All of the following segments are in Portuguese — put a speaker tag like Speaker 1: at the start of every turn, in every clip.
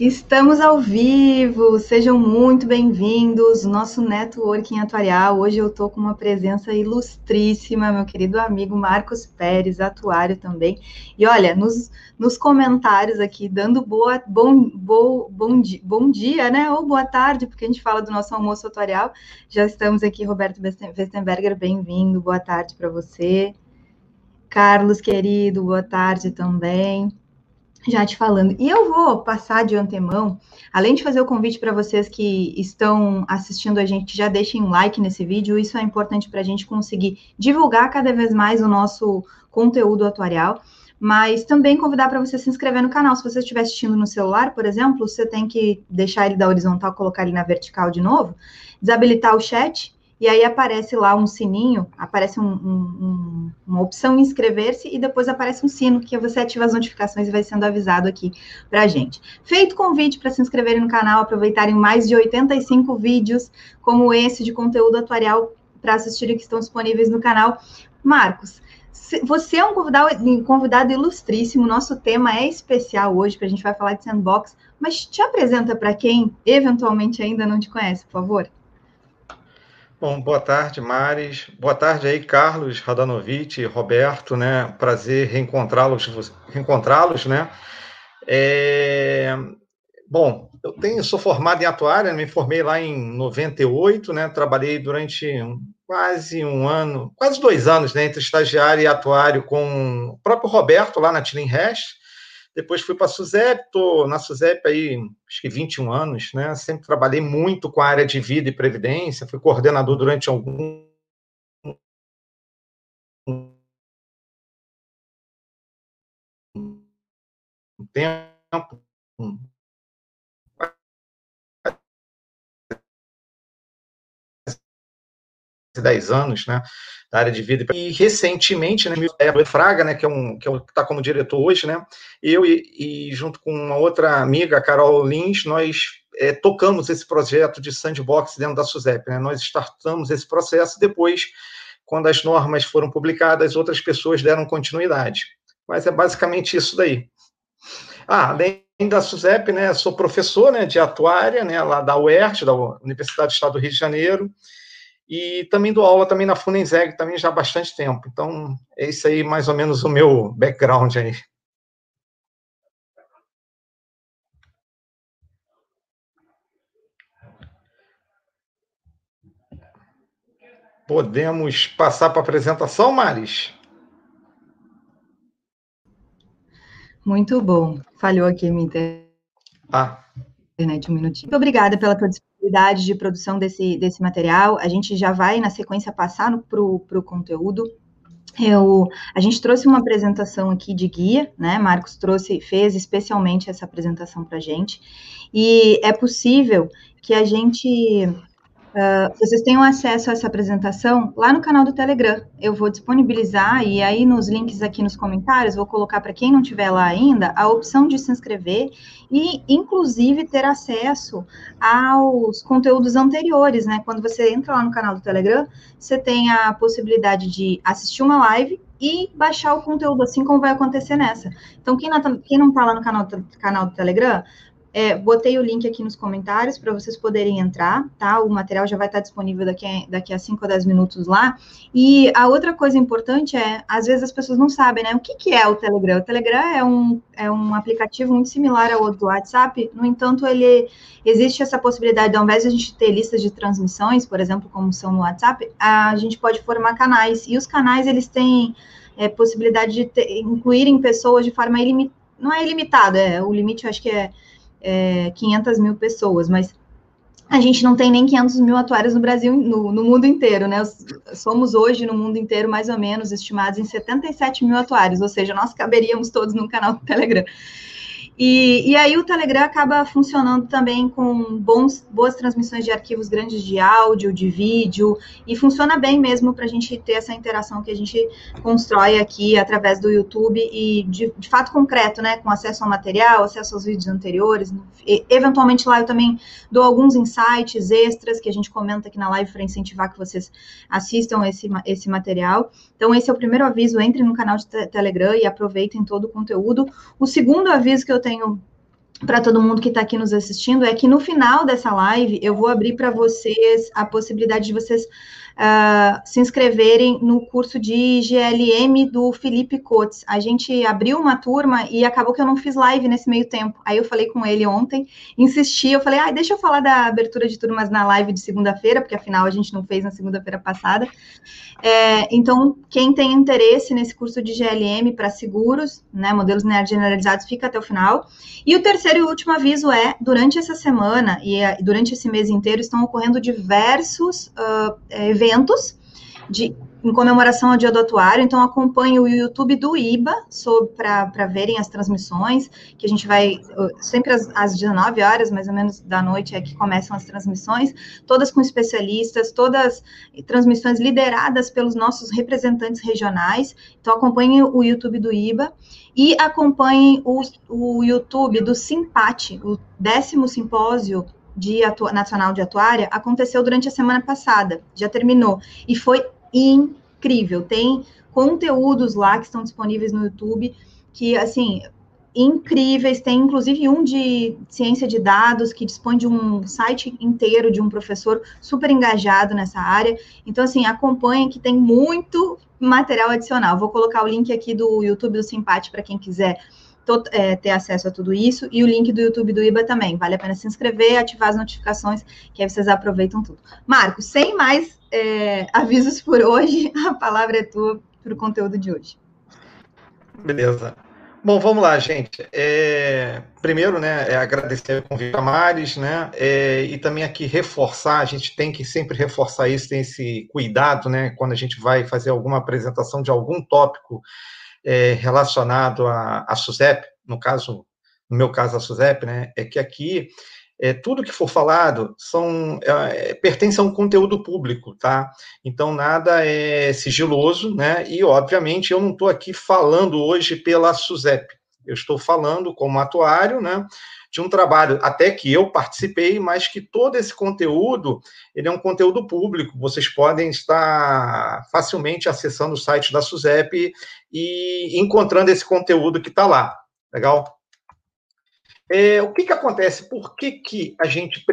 Speaker 1: Estamos ao vivo, sejam muito bem-vindos. Nosso networking atuarial. Hoje eu estou com uma presença ilustríssima, meu querido amigo Marcos Pérez, atuário também. E olha, nos, nos comentários aqui, dando boa, bom, bom, bom, bom dia, né? Ou boa tarde, porque a gente fala do nosso almoço atuarial. Já estamos aqui, Roberto Westenberger, bem-vindo, boa tarde para você. Carlos, querido, boa tarde também já te falando. E eu vou passar de antemão, além de fazer o convite para vocês que estão assistindo a gente, já deixem um like nesse vídeo, isso é importante para a gente conseguir divulgar cada vez mais o nosso conteúdo atuarial, mas também convidar para você se inscrever no canal. Se você estiver assistindo no celular, por exemplo, você tem que deixar ele da horizontal, colocar ele na vertical de novo, desabilitar o chat e aí aparece lá um sininho, aparece um, um, uma opção inscrever-se e depois aparece um sino que você ativa as notificações e vai sendo avisado aqui para gente. Feito convite para se inscreverem no canal, aproveitarem mais de 85 vídeos como esse de conteúdo atuarial para assistirem que estão disponíveis no canal. Marcos, você é um convidado, convidado ilustríssimo, nosso tema é especial hoje, porque a gente vai falar de sandbox, mas te apresenta para quem eventualmente ainda não te conhece, por favor.
Speaker 2: Bom, boa tarde, Maris. Boa tarde aí, Carlos Radanovic, Roberto, né? Prazer reencontrá-los, reencontrá-los, né? É... Bom, eu tenho, sou formado em atuária, me formei lá em 98, né? Trabalhei durante quase um ano, quase dois anos, né? Entre estagiário e atuário com o próprio Roberto lá na Tilling Hash. Depois fui para a SUSEP, estou na SUSEP aí, acho que 21 anos, né? Sempre trabalhei muito com a área de vida e previdência, fui coordenador durante algum tempo 10 anos, né, da área de vida. E recentemente, né, o Fraga, né, que é um que é está como diretor hoje, né, eu e, e, junto com uma outra amiga, Carol Lins, nós é, tocamos esse projeto de sandbox dentro da SUSEP, né, nós startamos esse processo depois, quando as normas foram publicadas, outras pessoas deram continuidade. Mas é basicamente isso daí. Ah, além da SUSEP, né, sou professor né, de atuária, né, lá da UERJ, da Universidade do Estado do Rio de Janeiro, e também dou aula também na Funenseg, também já há bastante tempo. Então, é isso aí mais ou menos o meu background aí. Podemos passar para a apresentação, Maris?
Speaker 1: Muito bom. Falhou aqui a minha internet. Ah. Internet um minutinho. Muito obrigada pela tua disponibilidade de produção desse, desse material. A gente já vai, na sequência, passar para o conteúdo. Eu, a gente trouxe uma apresentação aqui de guia, né? Marcos trouxe, fez especialmente essa apresentação para a gente. E é possível que a gente Uh, vocês tenham acesso a essa apresentação lá no canal do Telegram. Eu vou disponibilizar e aí nos links aqui nos comentários vou colocar para quem não tiver lá ainda a opção de se inscrever e inclusive ter acesso aos conteúdos anteriores, né? Quando você entra lá no canal do Telegram, você tem a possibilidade de assistir uma live e baixar o conteúdo, assim como vai acontecer nessa. Então, quem não está lá no canal, canal do Telegram, é, botei o link aqui nos comentários para vocês poderem entrar, tá? O material já vai estar disponível daqui a, daqui a 5 ou 10 minutos lá. E a outra coisa importante é, às vezes as pessoas não sabem, né? O que, que é o Telegram? O Telegram é um, é um aplicativo muito similar ao do WhatsApp, no entanto, ele existe essa possibilidade, ao invés de a gente ter listas de transmissões, por exemplo, como são no WhatsApp, a gente pode formar canais. E os canais, eles têm é, possibilidade de ter, incluírem pessoas de forma ilimitada. Não é ilimitada, é, o limite eu acho que é é, 500 mil pessoas, mas a gente não tem nem 500 mil atuários no Brasil, no, no, mundo inteiro, né? Somos hoje, no mundo inteiro, mais ou menos, estimados em 77 mil atuários, ou seja, nós caberíamos todos no canal do Telegram. E, e aí o Telegram acaba funcionando também com bons, boas transmissões de arquivos grandes de áudio, de vídeo, e funciona bem mesmo para a gente ter essa interação que a gente constrói aqui através do YouTube e de, de fato concreto, né? Com acesso ao material, acesso aos vídeos anteriores. E, eventualmente lá eu também dou alguns insights extras que a gente comenta aqui na live para incentivar que vocês assistam esse, esse material. Então, esse é o primeiro aviso, entre no canal de Telegram e aproveitem todo o conteúdo. O segundo aviso que eu tenho para todo mundo que está aqui nos assistindo é que no final dessa live eu vou abrir para vocês a possibilidade de vocês uh, se inscreverem no curso de GLM do Felipe Coates. A gente abriu uma turma e acabou que eu não fiz live nesse meio tempo. Aí eu falei com ele ontem, insisti, eu falei, ah, deixa eu falar da abertura de turmas na live de segunda-feira, porque afinal a gente não fez na segunda-feira passada. É, então, quem tem interesse nesse curso de GLM para seguros, né, modelos generalizados, fica até o final. E o terceiro e último aviso é, durante essa semana e durante esse mês inteiro estão ocorrendo diversos uh, eventos de, em comemoração ao Dia do Atuário, então acompanhe o YouTube do IBA para verem as transmissões, que a gente vai, sempre às, às 19 horas, mais ou menos, da noite, é que começam as transmissões, todas com especialistas, todas transmissões lideradas pelos nossos representantes regionais, então acompanhe o YouTube do IBA, e acompanhem o, o YouTube do Simpate, o décimo simpósio de nacional de atuária aconteceu durante a semana passada, já terminou, e foi incrível. Tem conteúdos lá que estão disponíveis no YouTube que, assim, incríveis. Tem inclusive um de ciência de dados que dispõe de um site inteiro de um professor super engajado nessa área. Então, assim, acompanhe que tem muito material adicional. Vou colocar o link aqui do YouTube do Simpate para quem quiser é, ter acesso a tudo isso, e o link do YouTube do IBA também. Vale a pena se inscrever, ativar as notificações, que aí vocês aproveitam tudo. Marcos, sem mais é, avisos por hoje, a palavra é tua para o conteúdo de hoje.
Speaker 2: Beleza. Bom, vamos lá, gente. É, primeiro, né, é agradecer o convite a Maris, né, é, e também aqui reforçar, a gente tem que sempre reforçar isso, tem esse cuidado, né, quando a gente vai fazer alguma apresentação de algum tópico é, relacionado à, à SUSEP, no caso, no meu caso, a SUSEP, né, é que aqui é, tudo que for falado são é, pertence a um conteúdo público, tá? Então nada é sigiloso, né? E obviamente eu não estou aqui falando hoje pela SUSEP, eu estou falando como atuário, né? De um trabalho até que eu participei, mas que todo esse conteúdo ele é um conteúdo público. Vocês podem estar facilmente acessando o site da SUSEP e encontrando esse conteúdo que está lá. Legal? É, o que, que acontece? Por que, que a gente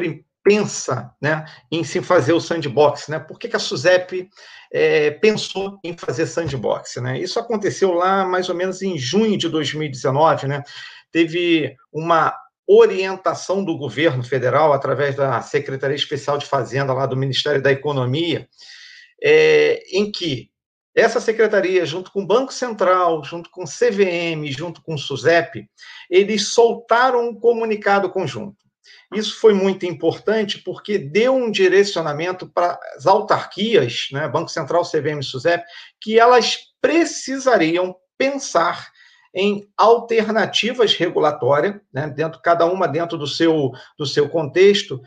Speaker 2: pensa né, em se fazer o sandbox? Né? Por que, que a SUSEP é, pensou em fazer sandbox? Né? Isso aconteceu lá mais ou menos em junho de 2019. Né? Teve uma orientação do governo federal, através da Secretaria Especial de Fazenda lá do Ministério da Economia, é, em que essa secretaria, junto com o Banco Central, junto com o CVM, junto com o SUSEP, eles soltaram um comunicado conjunto. Isso foi muito importante porque deu um direcionamento para as autarquias, né, Banco Central, CVM e SUSEP, que elas precisariam pensar em alternativas regulatórias, né, dentro cada uma dentro do seu do seu contexto.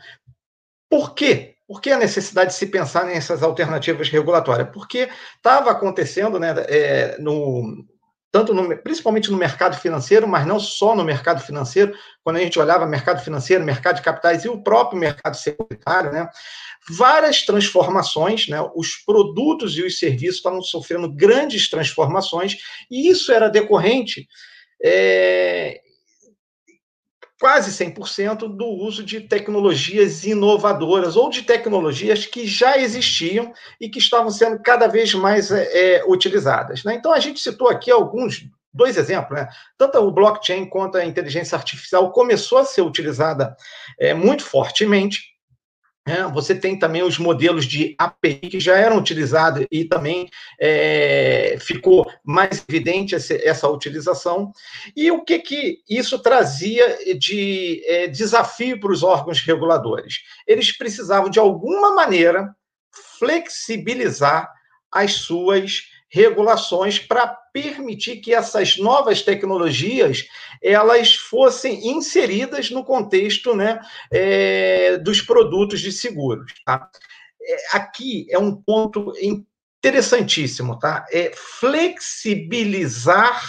Speaker 2: Por quê? Por que a necessidade de se pensar nessas alternativas regulatórias? Porque estava acontecendo, né, é, no, tanto no, principalmente no mercado financeiro, mas não só no mercado financeiro, quando a gente olhava mercado financeiro, mercado de capitais e o próprio mercado securitário, né, várias transformações, né, os produtos e os serviços estavam sofrendo grandes transformações, e isso era decorrente é, quase 100% do uso de tecnologias inovadoras ou de tecnologias que já existiam e que estavam sendo cada vez mais é, é, utilizadas. Né? Então, a gente citou aqui alguns, dois exemplos. Né? Tanto o blockchain quanto a inteligência artificial começou a ser utilizada é, muito fortemente é, você tem também os modelos de API que já eram utilizados e também é, ficou mais evidente essa, essa, utilização. E o que, que isso trazia de é, desafio para os órgãos reguladores? Eles precisavam, de alguma maneira, flexibilizar as suas regulações para permitir que essas novas tecnologias elas fossem inseridas no contexto né, é, dos produtos de seguros. Tá? É, aqui é um ponto interessantíssimo, tá? É flexibilizar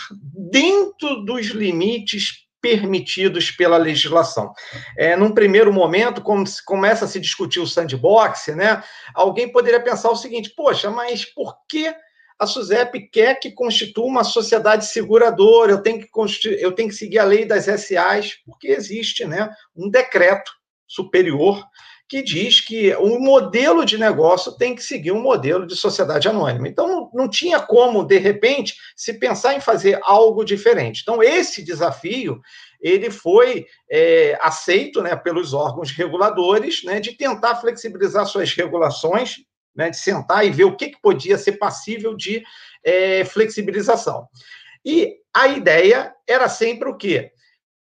Speaker 2: dentro dos limites permitidos pela legislação. É, num primeiro momento, quando se começa a se discutir o sandbox, né, alguém poderia pensar o seguinte: poxa, mas por que a SUSEP quer que constitua uma sociedade seguradora, eu tenho que, eu tenho que seguir a lei das SAs, porque existe né, um decreto superior que diz que o modelo de negócio tem que seguir um modelo de sociedade anônima. Então, não tinha como, de repente, se pensar em fazer algo diferente. Então, esse desafio ele foi é, aceito né, pelos órgãos reguladores né, de tentar flexibilizar suas regulações, né, de sentar e ver o que, que podia ser passível de é, flexibilização. E a ideia era sempre o quê?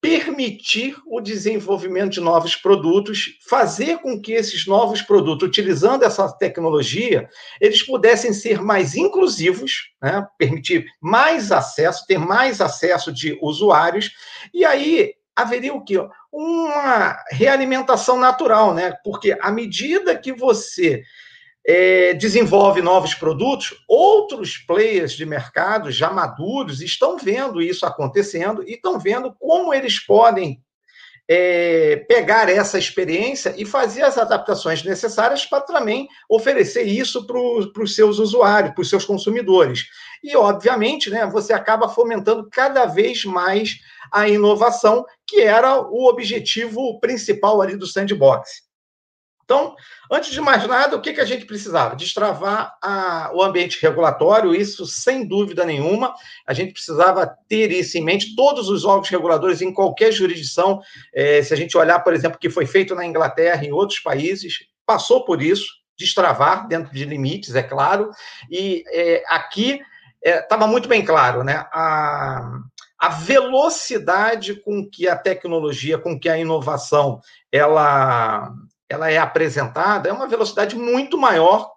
Speaker 2: permitir o desenvolvimento de novos produtos, fazer com que esses novos produtos, utilizando essa tecnologia, eles pudessem ser mais inclusivos, né? permitir mais acesso, ter mais acesso de usuários, e aí haveria o quê? Uma realimentação natural, né? Porque à medida que você é, desenvolve novos produtos, outros players de mercado já maduros estão vendo isso acontecendo e estão vendo como eles podem é, pegar essa experiência e fazer as adaptações necessárias para também oferecer isso para os seus usuários, para os seus consumidores. E, obviamente, né, você acaba fomentando cada vez mais a inovação, que era o objetivo principal ali do sandbox. Então, antes de mais nada, o que, que a gente precisava? Destravar a, o ambiente regulatório, isso sem dúvida nenhuma. A gente precisava ter isso em mente. Todos os órgãos reguladores, em qualquer jurisdição, é, se a gente olhar, por exemplo, o que foi feito na Inglaterra e em outros países, passou por isso, destravar dentro de limites, é claro. E é, aqui estava é, muito bem claro, né? A, a velocidade com que a tecnologia, com que a inovação, ela ela é apresentada é uma velocidade muito maior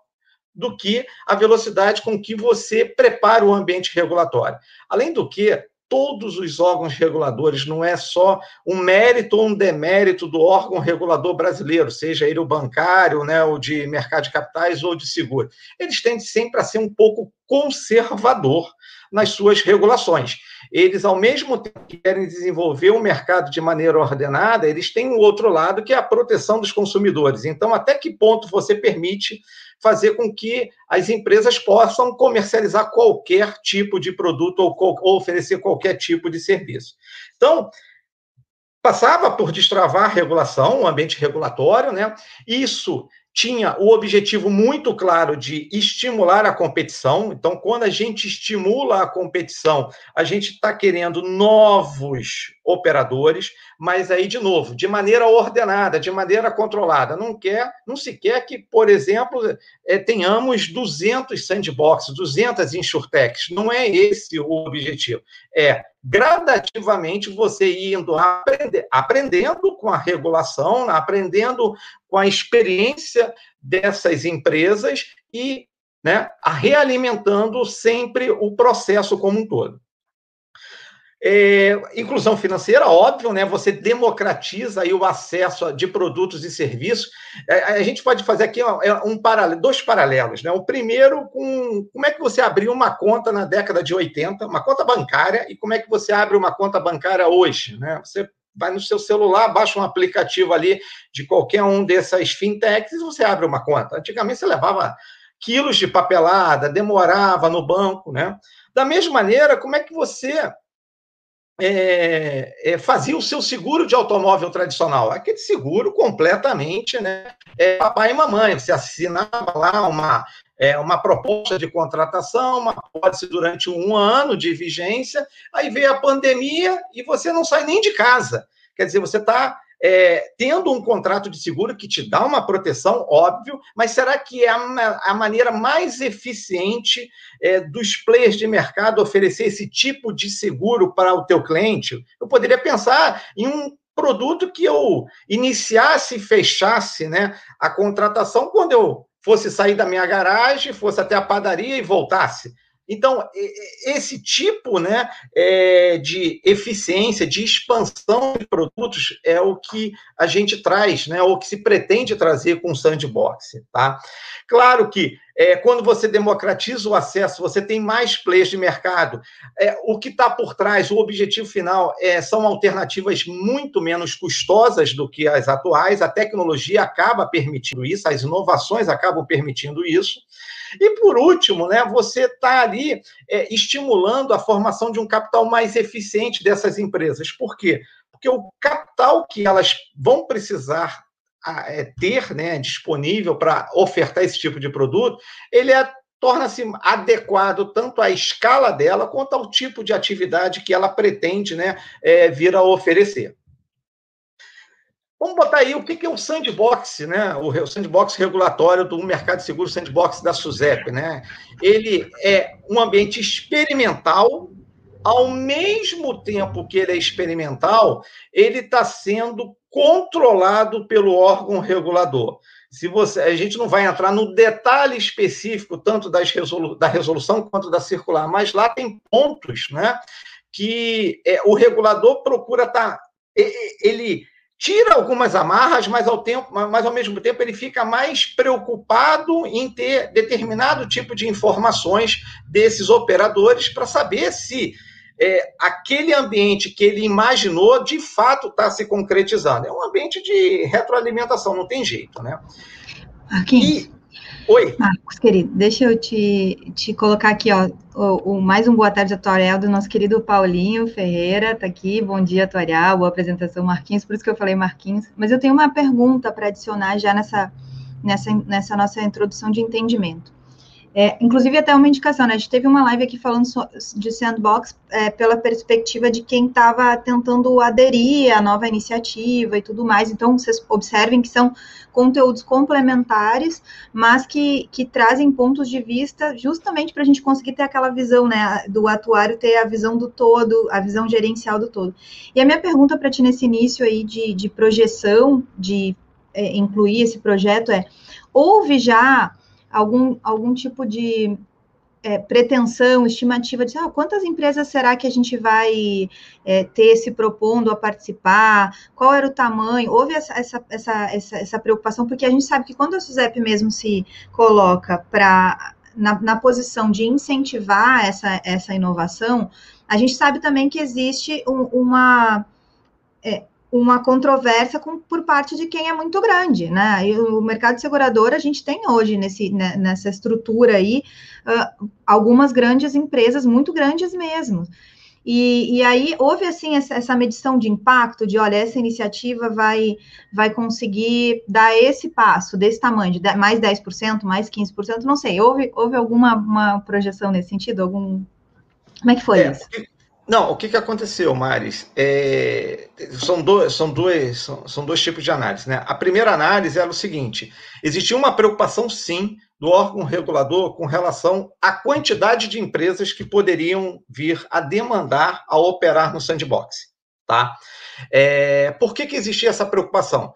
Speaker 2: do que a velocidade com que você prepara o ambiente regulatório. Além do que, todos os órgãos reguladores, não é só um mérito ou um demérito do órgão regulador brasileiro, seja ele o bancário, né, o de mercado de capitais ou de seguro. Eles tendem sempre a ser um pouco conservador nas suas regulações. Eles, ao mesmo tempo que querem desenvolver o mercado de maneira ordenada, eles têm um outro lado, que é a proteção dos consumidores. Então, até que ponto você permite fazer com que as empresas possam comercializar qualquer tipo de produto ou, ou oferecer qualquer tipo de serviço? Então, passava por destravar a regulação, o ambiente regulatório, né? Isso tinha o objetivo muito claro de estimular a competição. Então, quando a gente estimula a competição, a gente está querendo novos operadores, mas aí, de novo, de maneira ordenada, de maneira controlada. Não quer, não se quer que, por exemplo, é, tenhamos 200 sandboxes, 200 insurtechs. Não é esse o objetivo. É gradativamente você indo aprendendo com a regulação, aprendendo com a experiência dessas empresas e né, realimentando sempre o processo como um todo. É, inclusão financeira, óbvio, né? Você democratiza aí o acesso de produtos e serviços. É, a gente pode fazer aqui é, um paralelo, dois paralelos, né? O primeiro com como é que você abriu uma conta na década de 80, uma conta bancária, e como é que você abre uma conta bancária hoje, né? Você vai no seu celular, baixa um aplicativo ali de qualquer um dessas fintechs e você abre uma conta. Antigamente você levava quilos de papelada, demorava no banco, né? Da mesma maneira, como é que você é, é, fazia o seu seguro de automóvel tradicional, aquele seguro completamente, né? É, papai e mamãe, você assinava lá uma, é, uma proposta de contratação, uma pólice durante um ano de vigência, aí veio a pandemia e você não sai nem de casa. Quer dizer, você está é, tendo um contrato de seguro que te dá uma proteção, óbvio, mas será que é a, a maneira mais eficiente é, dos players de mercado oferecer esse tipo de seguro para o teu cliente? Eu poderia pensar em um produto que eu iniciasse e fechasse né, a contratação quando eu fosse sair da minha garagem, fosse até a padaria e voltasse. Então, esse tipo né, é, de eficiência, de expansão de produtos é o que a gente traz, né, ou que se pretende trazer com o sandbox. Tá? Claro que é, quando você democratiza o acesso, você tem mais players de mercado. É, o que está por trás, o objetivo final, é, são alternativas muito menos custosas do que as atuais. A tecnologia acaba permitindo isso, as inovações acabam permitindo isso. E, por último, né, você está ali é, estimulando a formação de um capital mais eficiente dessas empresas. Por quê? Porque o capital que elas vão precisar é, ter né, disponível para ofertar esse tipo de produto, ele é, torna-se adequado tanto à escala dela quanto ao tipo de atividade que ela pretende né, é, vir a oferecer. Vamos botar aí o que é o sandbox, né? O sandbox regulatório do mercado de seguro, sandbox da SUSEP, né? Ele é um ambiente experimental, ao mesmo tempo que ele é experimental, ele está sendo controlado pelo órgão regulador. Se você, a gente não vai entrar no detalhe específico tanto das resolu, da resolução quanto da circular, mas lá tem pontos, né, que é, o regulador procura estar, tá, ele tira algumas amarras, mas ao tempo, mas ao mesmo tempo ele fica mais preocupado em ter determinado tipo de informações desses operadores para saber se é, aquele ambiente que ele imaginou de fato está se concretizando. É um ambiente de retroalimentação, não tem jeito, né?
Speaker 1: Marquinhos. E... Oi. Marcos, querido, deixa eu te, te colocar aqui, ó, o, o mais um boa tarde atuarial do nosso querido Paulinho Ferreira, tá aqui, bom dia atuarial, boa apresentação, Marquinhos, por isso que eu falei Marquinhos, mas eu tenho uma pergunta para adicionar já nessa, nessa, nessa nossa introdução de entendimento. É, inclusive, até uma indicação, né? A gente teve uma live aqui falando de sandbox é, pela perspectiva de quem estava tentando aderir à nova iniciativa e tudo mais. Então, vocês observem que são conteúdos complementares, mas que, que trazem pontos de vista justamente para a gente conseguir ter aquela visão, né? Do atuário ter a visão do todo, a visão gerencial do todo. E a minha pergunta para ti nesse início aí de, de projeção, de é, incluir esse projeto é: houve já algum, algum tipo de é, pretensão, estimativa de ah, quantas empresas será que a gente vai é, ter se propondo a participar, qual era o tamanho, houve essa, essa, essa, essa, essa preocupação, porque a gente sabe que quando a SUSEP mesmo se coloca para na, na, posição de incentivar essa, essa inovação, a gente sabe também que existe um, uma, é, uma controvérsia com, por parte de quem é muito grande, né? E o mercado segurador, a gente tem hoje nesse, né, nessa estrutura aí uh, algumas grandes empresas, muito grandes mesmo. E, e aí houve assim essa, essa, medição de impacto, de olha, essa iniciativa vai, vai conseguir dar esse passo, desse tamanho, de mais 10%, mais 15%, não sei. Houve, houve alguma uma projeção nesse sentido? Algum. Como é que foi é, isso?
Speaker 2: Não, o que, que aconteceu, Maris? É, são, dois, são, dois, são, são dois tipos de análise. Né? A primeira análise era o seguinte: existia uma preocupação, sim, do órgão regulador com relação à quantidade de empresas que poderiam vir a demandar a operar no sandbox. Tá? É, por que, que existia essa preocupação?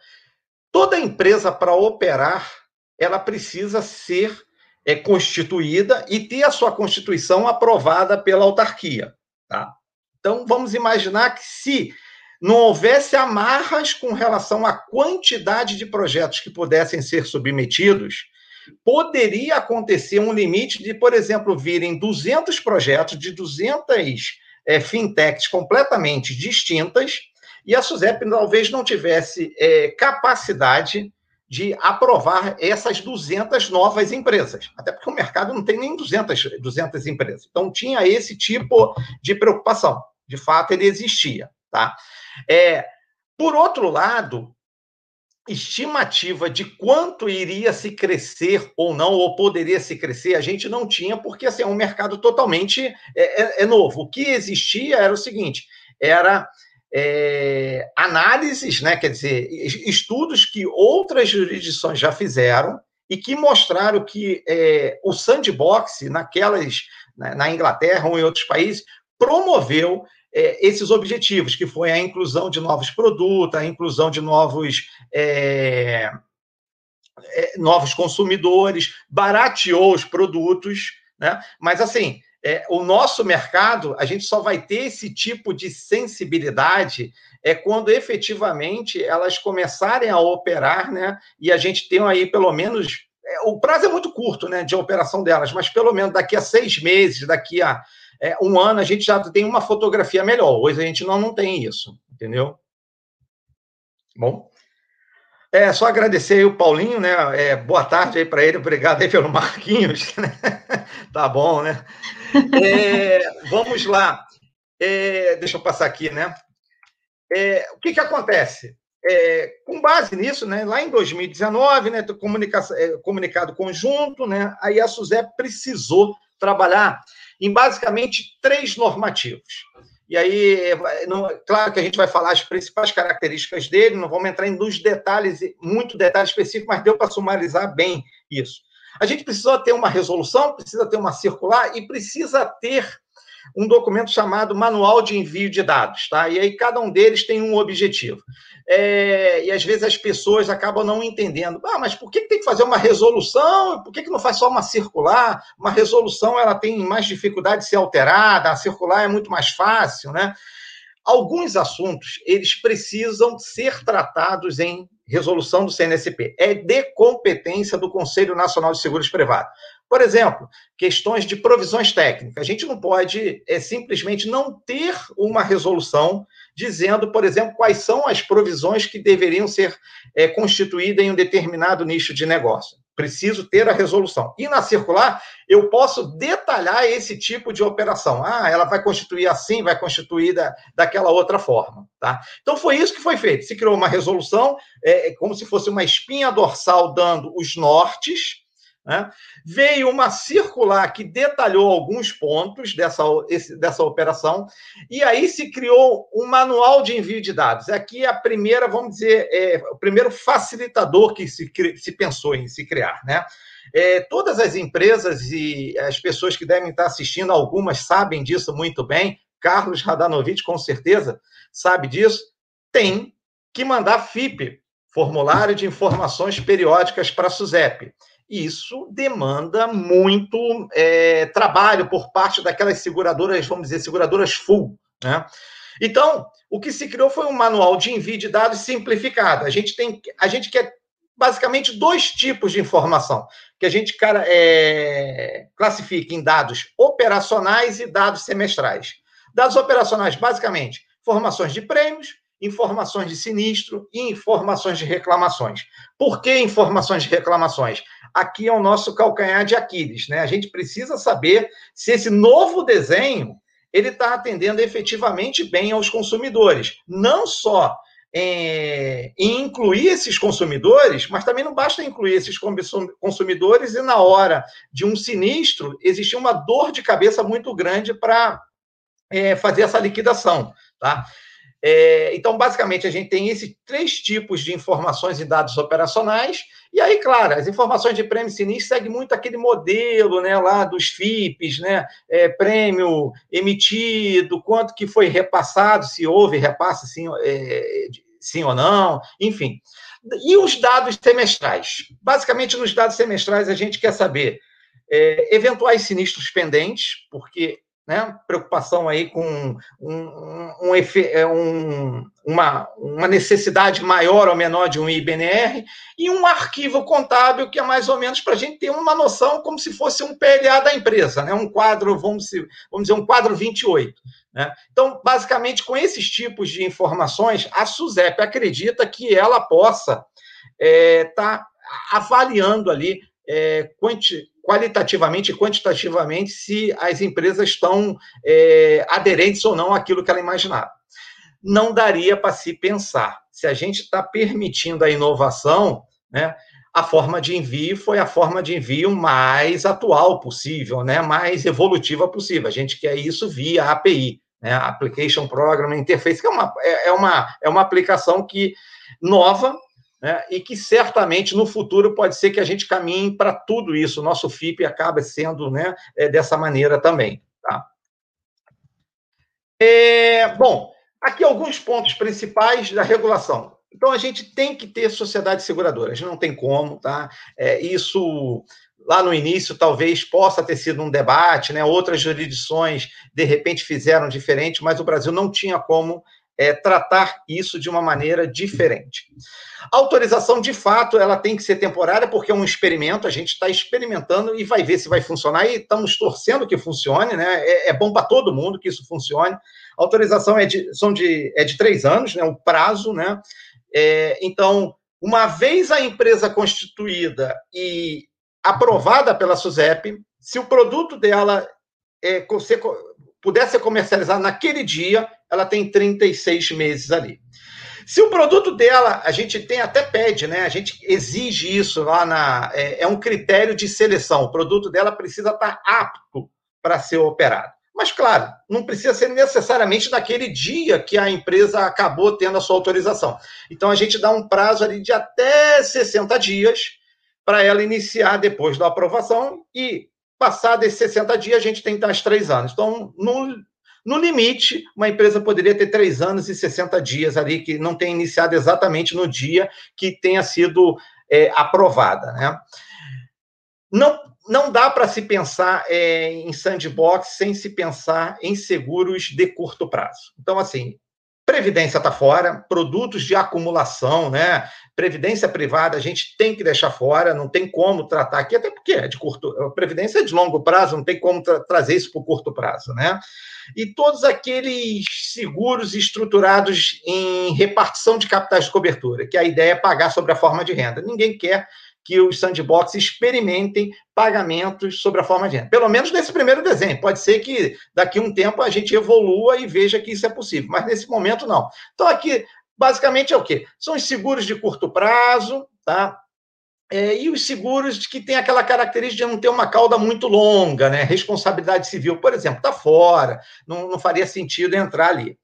Speaker 2: Toda empresa, para operar, ela precisa ser é, constituída e ter a sua constituição aprovada pela autarquia. Tá? Então, vamos imaginar que se não houvesse amarras com relação à quantidade de projetos que pudessem ser submetidos, poderia acontecer um limite de, por exemplo, virem 200 projetos de 200 é, fintechs completamente distintas e a SUSEP talvez não tivesse é, capacidade de aprovar essas 200 novas empresas. Até porque o mercado não tem nem 200, 200 empresas. Então, tinha esse tipo de preocupação de fato ele existia, tá? É, por outro lado, estimativa de quanto iria se crescer ou não, ou poderia se crescer, a gente não tinha, porque assim, é um mercado totalmente é, é, é novo. O que existia era o seguinte: era é, análises, né, quer dizer, estudos que outras jurisdições já fizeram e que mostraram que é, o sandbox naquelas na, na Inglaterra ou em outros países promoveu é, esses objetivos, que foi a inclusão de novos produtos, a inclusão de novos, é, é, novos consumidores, barateou os produtos, né? mas assim, é, o nosso mercado, a gente só vai ter esse tipo de sensibilidade é quando efetivamente elas começarem a operar, né? E a gente tem aí pelo menos é, o prazo é muito curto, né, de operação delas, mas pelo menos daqui a seis meses, daqui a é, um ano, a gente já tem uma fotografia melhor. Hoje a gente não, não tem isso, entendeu? Bom. É só agradecer aí o Paulinho, né? É, boa tarde aí para ele, obrigado aí pelo Marquinhos. Né? tá bom, né? É, vamos lá. É, deixa eu passar aqui, né? É, o que, que acontece? É, com base nisso, né, lá em 2019, né, é, comunicado conjunto, né, aí a SUSEP precisou trabalhar em basicamente três normativos. E aí, não, claro que a gente vai falar as principais características dele, não vamos entrar nos detalhes, muito detalhes específicos, mas deu para sumarizar bem isso. A gente precisa ter uma resolução, precisa ter uma circular e precisa ter um documento chamado Manual de Envio de Dados, tá? E aí cada um deles tem um objetivo. É, e às vezes as pessoas acabam não entendendo. Ah, mas por que tem que fazer uma resolução? Por que, não faz só uma circular? Uma resolução ela tem mais dificuldade de ser alterada, a circular é muito mais fácil, né? Alguns assuntos eles precisam ser tratados em resolução do CNSP. É de competência do Conselho Nacional de Seguros Privados. Por exemplo, questões de provisões técnicas. A gente não pode é, simplesmente não ter uma resolução dizendo, por exemplo, quais são as provisões que deveriam ser é, constituídas em um determinado nicho de negócio. Preciso ter a resolução. E na circular, eu posso detalhar esse tipo de operação. Ah, ela vai constituir assim, vai constituir da, daquela outra forma. Tá? Então, foi isso que foi feito. Se criou uma resolução, é, como se fosse uma espinha dorsal dando os nortes, né? Veio uma circular que detalhou alguns pontos dessa, esse, dessa operação, e aí se criou um manual de envio de dados. Aqui é a primeira, vamos dizer, é, o primeiro facilitador que se, se pensou em se criar. Né? É, todas as empresas e as pessoas que devem estar assistindo, algumas sabem disso muito bem, Carlos Radanovic, com certeza, sabe disso, tem que mandar FIP, Formulário de Informações Periódicas para a SUSEP isso demanda muito é, trabalho por parte daquelas seguradoras, vamos dizer, seguradoras full. Né? Então, o que se criou foi um manual de envio de dados simplificado. A gente tem, a gente quer basicamente dois tipos de informação que a gente cara, é, classifica em dados operacionais e dados semestrais. Dados operacionais, basicamente, informações de prêmios, informações de sinistro e informações de reclamações. Por que informações de reclamações? Aqui é o nosso calcanhar de Aquiles, né? A gente precisa saber se esse novo desenho ele está atendendo efetivamente bem aos consumidores, não só em, em incluir esses consumidores, mas também não basta incluir esses consumidores e na hora de um sinistro existir uma dor de cabeça muito grande para é, fazer essa liquidação, tá? É, então, basicamente, a gente tem esses três tipos de informações e dados operacionais, e aí, claro, as informações de prêmio sinistro seguem muito aquele modelo né, lá dos FIPs, né, é, prêmio emitido, quanto que foi repassado, se houve repasse, sim, é, sim ou não, enfim. E os dados semestrais? Basicamente, nos dados semestrais, a gente quer saber é, eventuais sinistros pendentes, porque né? preocupação aí com um, um, é, um, uma, uma necessidade maior ou menor de um IBNR, e um arquivo contábil que é mais ou menos para a gente ter uma noção como se fosse um PLA da empresa, né? um quadro, vamos, vamos dizer, um quadro 28. Né? Então, basicamente, com esses tipos de informações, a SUSEP acredita que ela possa estar é, tá avaliando ali é, qualitativamente e quantitativamente se as empresas estão é, aderentes ou não àquilo que ela imaginava. Não daria para se pensar. Se a gente está permitindo a inovação, né, a forma de envio foi a forma de envio mais atual possível, né, mais evolutiva possível. A gente quer isso via API, né, Application Program Interface, que é uma, é, é uma, é uma aplicação que nova, né, e que certamente no futuro pode ser que a gente caminhe para tudo isso. Nosso FIP acaba sendo né, é, dessa maneira também. Tá? É, bom, aqui alguns pontos principais da regulação. Então, a gente tem que ter sociedade seguradora, a gente não tem como, tá? É, isso lá no início talvez possa ter sido um debate, né? Outras jurisdições de repente fizeram diferente, mas o Brasil não tinha como é, tratar isso de uma maneira diferente. A autorização, de fato, ela tem que ser temporária, porque é um experimento, a gente está experimentando e vai ver se vai funcionar, e estamos torcendo que funcione, né? É, é bom para todo mundo que isso funcione. A autorização é de, são de, é de três anos, né? O prazo, né? É, então, uma vez a empresa constituída e aprovada pela SUSEP, se o produto dela é, ser, puder ser comercializado naquele dia, ela tem 36 meses ali. Se o produto dela, a gente tem até pede, né? A gente exige isso lá na. É, é um critério de seleção. O produto dela precisa estar apto para ser operado. Mas, claro, não precisa ser necessariamente naquele dia que a empresa acabou tendo a sua autorização. Então, a gente dá um prazo ali de até 60 dias para ela iniciar depois da aprovação e, passar desses 60 dias, a gente tem que três anos. Então, no, no limite, uma empresa poderia ter três anos e 60 dias ali, que não tenha iniciado exatamente no dia que tenha sido é, aprovada. Né? Não, não dá para se pensar é, em sandbox sem se pensar em seguros de curto prazo. Então, assim, Previdência está fora, produtos de acumulação, né? Previdência privada a gente tem que deixar fora, não tem como tratar aqui, até porque é de curto. Previdência é de longo prazo, não tem como tra trazer isso para o curto prazo, né? E todos aqueles seguros estruturados em repartição de capitais de cobertura, que a ideia é pagar sobre a forma de renda. Ninguém quer que os sandbox experimentem pagamentos sobre a forma de renda. Pelo menos nesse primeiro desenho. Pode ser que daqui a um tempo a gente evolua e veja que isso é possível, mas nesse momento não. Então, aqui, basicamente, é o quê? São os seguros de curto prazo, tá? É, e os seguros que têm aquela característica de não ter uma cauda muito longa, né? Responsabilidade civil, por exemplo, está fora, não, não faria sentido entrar ali.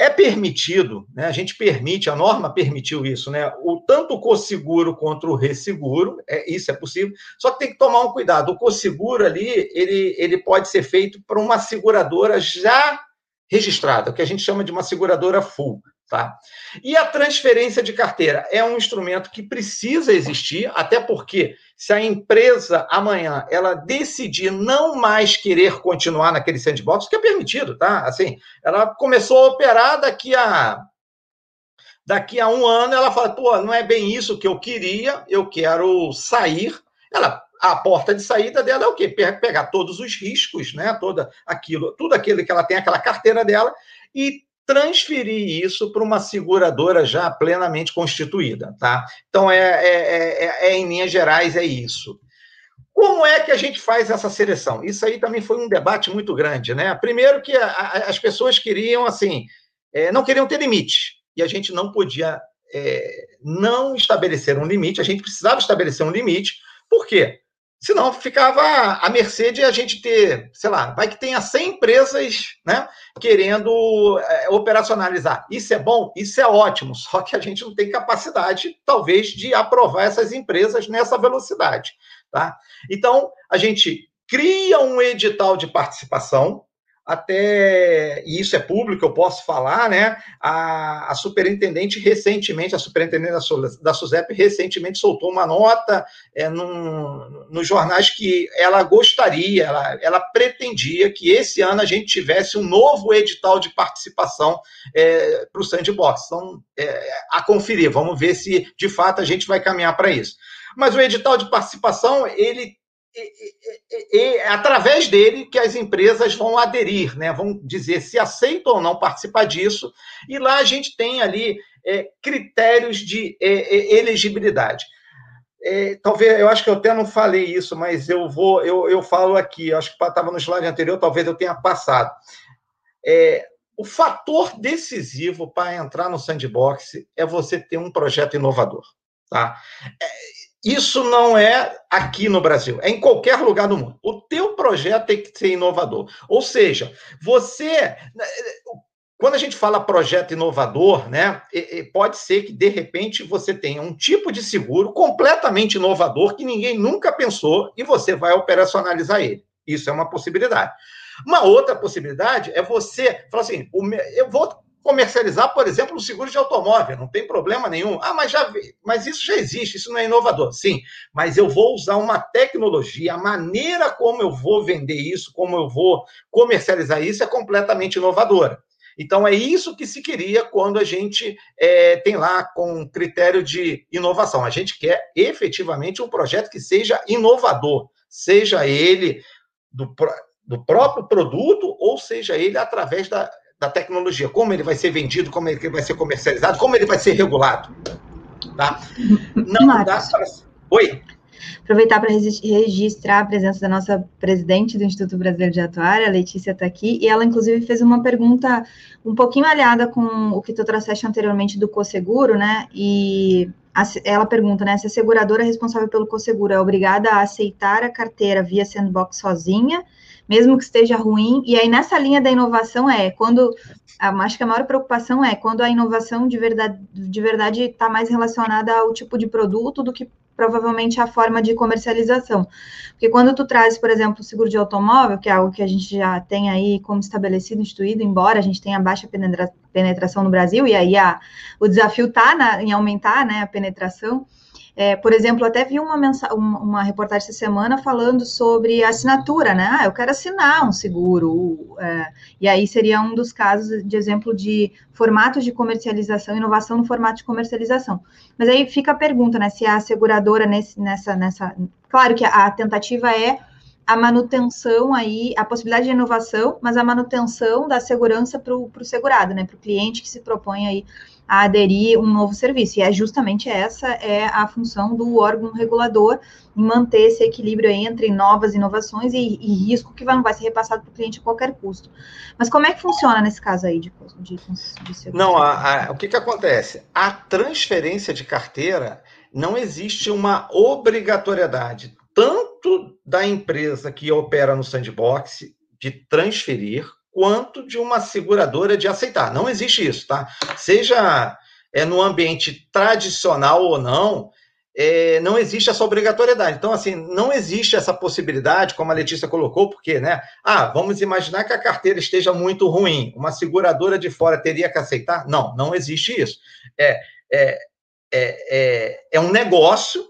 Speaker 2: É permitido, né, a gente permite, a norma permitiu isso, né, o, tanto o co-seguro quanto o resseguro, é, isso é possível, só que tem que tomar um cuidado. O co-seguro ali, ele, ele pode ser feito por uma seguradora já registrada, o que a gente chama de uma seguradora full. Tá? E a transferência de carteira é um instrumento que precisa existir, até porque se a empresa amanhã ela decidir não mais querer continuar naquele sandbox, que é permitido, tá? Assim, ela começou a operar daqui a daqui a um ano, ela fala, pô, não é bem isso que eu queria, eu quero sair. Ela a porta de saída dela é o quê? Pegar todos os riscos, né? Toda aquilo, tudo aquilo que ela tem, aquela carteira dela, e transferir isso para uma seguradora já plenamente constituída, tá? Então, é, é, é, é, em linhas gerais, é isso. Como é que a gente faz essa seleção? Isso aí também foi um debate muito grande, né? Primeiro que a, a, as pessoas queriam, assim, é, não queriam ter limite, e a gente não podia é, não estabelecer um limite, a gente precisava estabelecer um limite, por quê? Senão ficava à mercê de a gente ter, sei lá, vai que tenha 100 empresas né, querendo é, operacionalizar. Isso é bom? Isso é ótimo, só que a gente não tem capacidade, talvez, de aprovar essas empresas nessa velocidade. Tá? Então, a gente cria um edital de participação, até, e isso é público, eu posso falar, né? A, a superintendente recentemente, a superintendente da, da SUSEP recentemente soltou uma nota é, nos jornais que ela gostaria, ela, ela pretendia que esse ano a gente tivesse um novo edital de participação é, para o Sandbox. Então, é, a conferir, vamos ver se de fato a gente vai caminhar para isso. Mas o edital de participação, ele é através dele que as empresas vão aderir, né? vão dizer se aceitam ou não participar disso, e lá a gente tem ali é, critérios de é, é, elegibilidade. É, talvez, eu acho que eu até não falei isso, mas eu vou, eu, eu falo aqui, acho que estava no slide anterior, talvez eu tenha passado. É, o fator decisivo para entrar no sandbox é você ter um projeto inovador. Tá? Isso não é aqui no Brasil, é em qualquer lugar do mundo. O teu projeto tem que ser inovador. Ou seja, você quando a gente fala projeto inovador, né, pode ser que de repente você tenha um tipo de seguro completamente inovador que ninguém nunca pensou e você vai operacionalizar ele. Isso é uma possibilidade. Uma outra possibilidade é você falar assim: eu vou comercializar, por exemplo, o seguro de automóvel, não tem problema nenhum. Ah, mas já mas isso já existe, isso não é inovador. Sim, mas eu vou usar uma tecnologia, a maneira como eu vou vender isso, como eu vou comercializar isso é completamente inovadora. Então, é isso que se queria quando a gente é, tem lá com critério de inovação. A gente quer efetivamente um projeto que seja inovador, seja ele do, do próprio produto ou seja ele através da, da tecnologia. Como ele vai ser vendido, como ele vai ser comercializado, como ele vai ser regulado. Tá?
Speaker 1: Não Marcos. dá para. Oi? Aproveitar para registrar a presença da nossa presidente do Instituto Brasileiro de Atuária, a Letícia está aqui, e ela, inclusive, fez uma pergunta um pouquinho aliada com o que tu trouxeste anteriormente do CoSeguro, né? E ela pergunta, né, se a seguradora responsável pelo CoSeguro é obrigada a aceitar a carteira via sandbox sozinha, mesmo que esteja ruim, e aí nessa linha da inovação é quando acho que a maior preocupação é quando a inovação de verdade de verdade está mais relacionada ao tipo de produto do que provavelmente a forma de comercialização. Porque quando tu traz, por exemplo, o seguro de automóvel, que é algo que a gente já tem aí como estabelecido, instituído, embora a gente tenha baixa penetração no Brasil, e aí a, o desafio está em aumentar né, a penetração, é, por exemplo, até vi uma, uma reportagem essa semana falando sobre assinatura, né? Ah, eu quero assinar um seguro. É, e aí seria um dos casos de exemplo de formatos de comercialização, inovação no formato de comercialização. Mas aí fica a pergunta, né? Se a seguradora nesse, nessa, nessa. Claro que a tentativa é a manutenção aí, a possibilidade de inovação, mas a manutenção da segurança para o segurado, né? Para o cliente que se propõe aí a aderir um novo serviço. E é justamente essa é a função do órgão regulador, em manter esse equilíbrio entre novas inovações e, e risco que não vai ser repassado para o cliente a qualquer custo. Mas como é que funciona nesse caso aí de, de,
Speaker 2: de Não, a, a, o que, que acontece? A transferência de carteira não existe uma obrigatoriedade tanto da empresa que opera no sandbox de transferir, quanto de uma seguradora de aceitar. Não existe isso, tá? Seja é, no ambiente tradicional ou não, é, não existe essa obrigatoriedade. Então, assim, não existe essa possibilidade, como a Letícia colocou, porque, né? Ah, vamos imaginar que a carteira esteja muito ruim. Uma seguradora de fora teria que aceitar? Não, não existe isso. É, é, é, é, é um negócio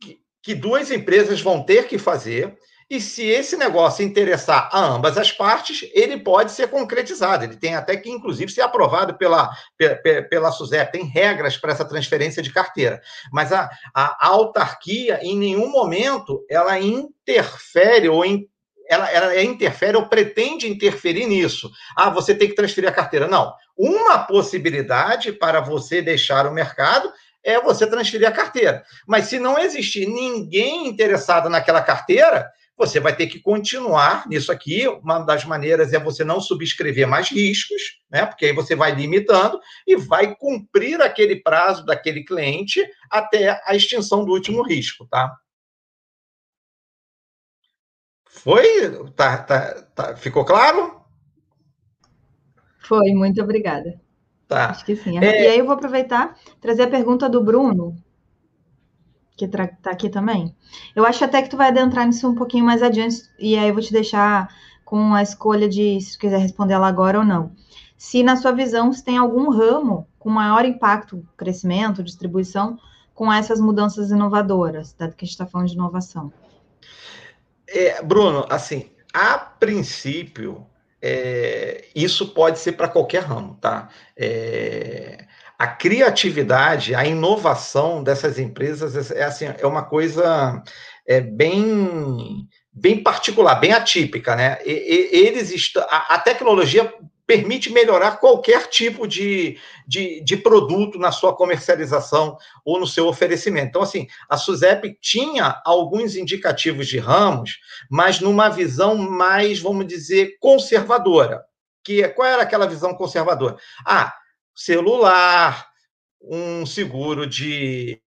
Speaker 2: que, que duas empresas vão ter que fazer e se esse negócio interessar a ambas as partes, ele pode ser concretizado. Ele tem até que, inclusive, ser aprovado pela, pela, pela SUSEP. Tem regras para essa transferência de carteira. Mas a, a autarquia, em nenhum momento, ela interfere ou in, ela, ela interfere ou pretende interferir nisso. Ah, você tem que transferir a carteira. Não. Uma possibilidade para você deixar o mercado é você transferir a carteira. Mas se não existir ninguém interessado naquela carteira, você vai ter que continuar nisso aqui. Uma das maneiras é você não subscrever mais riscos, né? Porque aí você vai limitando e vai cumprir aquele prazo daquele cliente até a extinção do último risco, tá? Foi? Tá, tá, tá. Ficou claro?
Speaker 1: Foi, muito obrigada. Tá. Acho que sim. É... E aí eu vou aproveitar trazer a pergunta do Bruno, que está aqui também. Eu acho até que tu vai adentrar nisso um pouquinho mais adiante, e aí eu vou te deixar com a escolha de se quiser responder ela agora ou não. Se na sua visão se tem algum ramo com maior impacto, crescimento, distribuição, com essas mudanças inovadoras, dado que a gente está falando de inovação.
Speaker 2: É, Bruno, assim, a princípio, é, isso pode ser para qualquer ramo, tá? É, a criatividade, a inovação dessas empresas é, assim, é uma coisa é, bem, bem particular, bem atípica, né? E, e, eles a, a, tecnologia permite melhorar qualquer tipo de, de, de, produto na sua comercialização ou no seu oferecimento. Então, assim, a SUSEP tinha alguns indicativos de ramos, mas numa visão mais, vamos dizer, conservadora. Que qual era aquela visão conservadora? Ah, celular, um seguro de.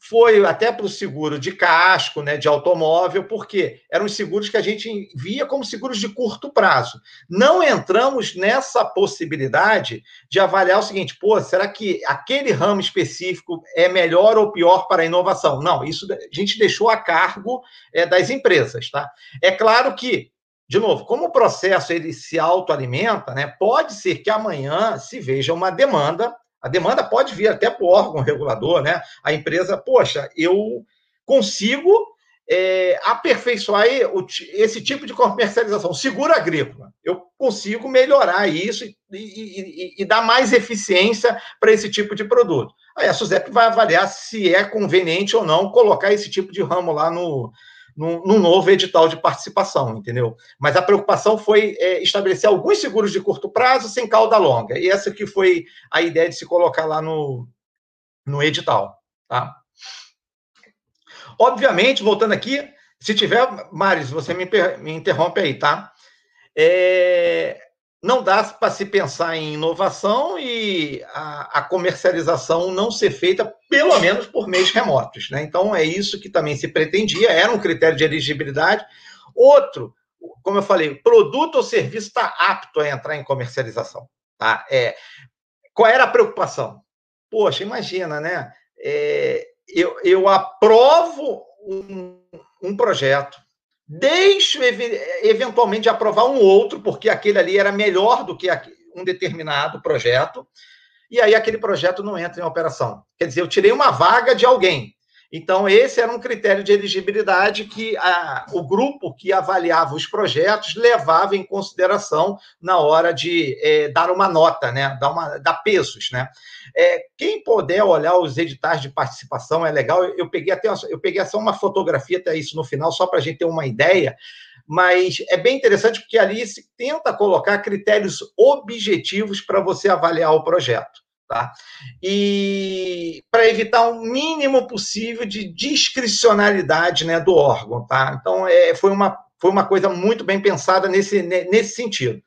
Speaker 2: Foi até para o seguro de casco, né, de automóvel, porque eram os seguros que a gente via como seguros de curto prazo. Não entramos nessa possibilidade de avaliar o seguinte: pô, será que aquele ramo específico é melhor ou pior para a inovação? Não, isso a gente deixou a cargo é, das empresas. Tá? É claro que de novo, como o processo ele se autoalimenta, né, pode ser que amanhã se veja uma demanda, a demanda pode vir até para o órgão regulador, né? A empresa, poxa, eu consigo é, aperfeiçoar esse tipo de comercialização, seguro agrícola. Eu consigo melhorar isso e, e, e, e dar mais eficiência para esse tipo de produto. Aí a SUSEP vai avaliar se é conveniente ou não colocar esse tipo de ramo lá no, no novo edital de participação, entendeu? Mas a preocupação foi é, estabelecer alguns seguros de curto prazo sem cauda longa. E essa que foi a ideia de se colocar lá no, no edital. Tá? Obviamente, voltando aqui, se tiver, Maris, você me, me interrompe aí, tá? É, não dá para se pensar em inovação e a, a, comercialização não ser feita, pelo menos por meios remotos. Né? Então, é isso que também se pretendia, era um critério de elegibilidade. Outro, como eu falei, produto ou serviço está apto a entrar em comercialização. Tá? É, qual era a preocupação? Poxa, imagina, né? É, eu, eu aprovo um, um projeto, deixo eventualmente aprovar um outro, porque aquele ali era melhor do que um determinado projeto, e aí aquele projeto não entra em operação. Quer dizer, eu tirei uma vaga de alguém. Então, esse era um critério de elegibilidade que a, o grupo que avaliava os projetos levava em consideração na hora de é, dar uma nota, né? dar, uma, dar pesos. Né? É, quem puder olhar os editais de participação é legal. Eu peguei até eu peguei só uma fotografia até isso no final, só para a gente ter uma ideia. Mas é bem interessante porque ali se tenta colocar critérios objetivos para você avaliar o projeto. Tá? E para evitar o mínimo possível de discricionalidade né, do órgão. Tá? Então, é, foi, uma, foi uma coisa muito bem pensada nesse, nesse sentido.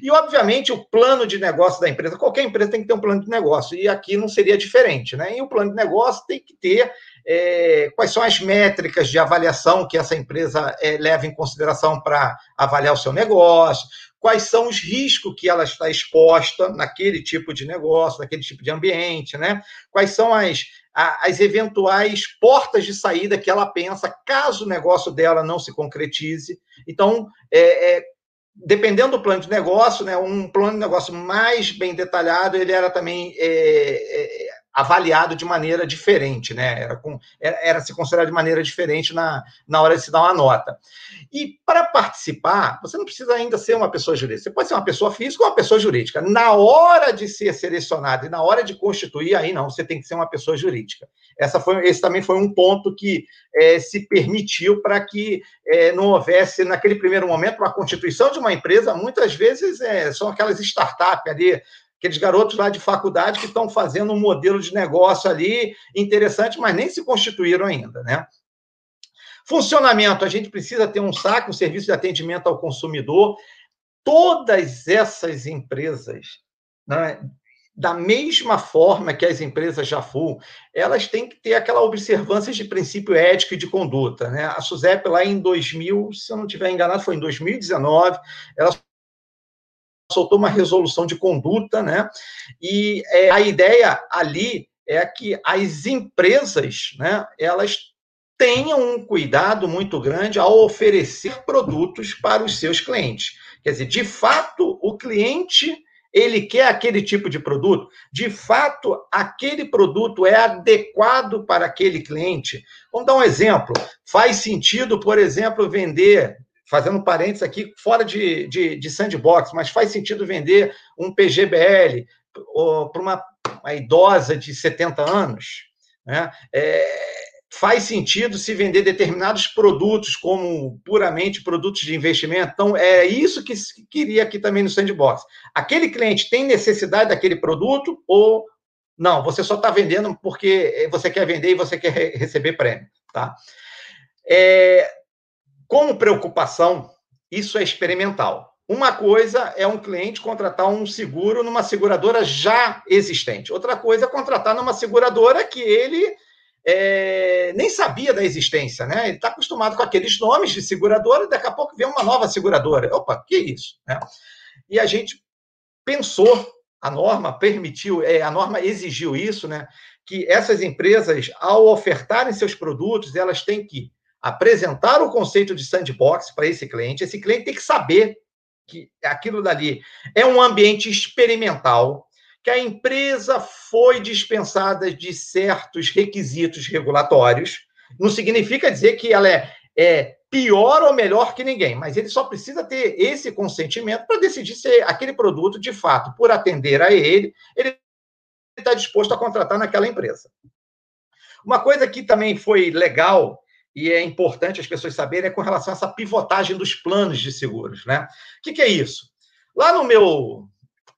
Speaker 2: E, obviamente, o plano de negócio da empresa, qualquer empresa tem que ter um plano de negócio, e aqui não seria diferente. Né? E o plano de negócio tem que ter é, quais são as métricas de avaliação que essa empresa é, leva em consideração para avaliar o seu negócio, quais são os riscos que ela está exposta naquele tipo de negócio, naquele tipo de ambiente, né? Quais são as, as eventuais portas de saída que ela pensa caso o negócio dela não se concretize. Então, é, é, dependendo do plano de negócio, né, um plano de negócio mais bem detalhado, ele era também é, é avaliado de maneira diferente, né? Era, com, era, era, se considerado de maneira diferente na, na hora de se dar uma nota. E para participar, você não precisa ainda ser uma pessoa jurídica. Você pode ser uma pessoa física ou uma pessoa jurídica. Na hora de ser selecionado e na hora de constituir, aí não, você tem que ser uma pessoa jurídica. Essa foi, esse também foi um ponto que é, se permitiu para que é, não houvesse, naquele primeiro momento, a constituição de uma empresa, muitas vezes é, são aquelas startups ali, aqueles garotos lá de faculdade que estão fazendo um modelo de negócio ali interessante, mas nem se constituíram ainda, né? Funcionamento, a gente precisa ter um saque, um serviço de atendimento ao consumidor. Todas essas empresas, né, da mesma forma que as empresas já foram, elas têm que ter aquela observância de princípio ético e de conduta. Né? A SUSEP, lá em 2000, se eu não estiver enganado, foi em 2019, ela soltou uma resolução de conduta, né? E é, a ideia ali é que as empresas, né, elas tenham um cuidado muito grande ao oferecer produtos para os seus clientes. Quer dizer, de fato, o cliente ele quer aquele tipo de produto? De fato, aquele produto é adequado para aquele cliente? Vamos dar um exemplo. Faz sentido, por exemplo, vender fazendo parênteses aqui, fora de, de, de, sandbox, mas faz sentido vender um PGBL para uma, uma, idosa de 70 anos? Né? É, faz sentido se vender determinados produtos como puramente produtos de investimento? Então, é isso que queria aqui também no sandbox. Aquele cliente tem necessidade daquele produto ou não? Você só está vendendo porque você quer vender e você quer receber prêmio, tá? É, como preocupação, isso é experimental. Uma coisa é um cliente contratar um seguro numa seguradora já existente. Outra coisa é contratar numa seguradora que ele é, nem sabia da existência, né? Ele está acostumado com aqueles nomes de seguradora e daqui a pouco vem uma nova seguradora. Opa, que isso? Né? E a gente pensou, a norma permitiu, é, a norma exigiu isso, né? Que essas empresas, ao ofertarem seus produtos, elas têm que apresentar o conceito de sandbox para esse cliente. Esse cliente tem que saber que aquilo dali é um ambiente experimental, que a empresa foi dispensada de certos requisitos regulatórios. Não significa dizer que ela é é pior ou melhor que ninguém, mas ele só precisa ter esse consentimento para decidir se aquele produto, de fato, por atender a ele, ele está disposto a contratar naquela empresa. Uma coisa que também foi legal e é importante as pessoas saberem é com relação a essa pivotagem dos planos de seguros, né? O que, que é isso? Lá no meu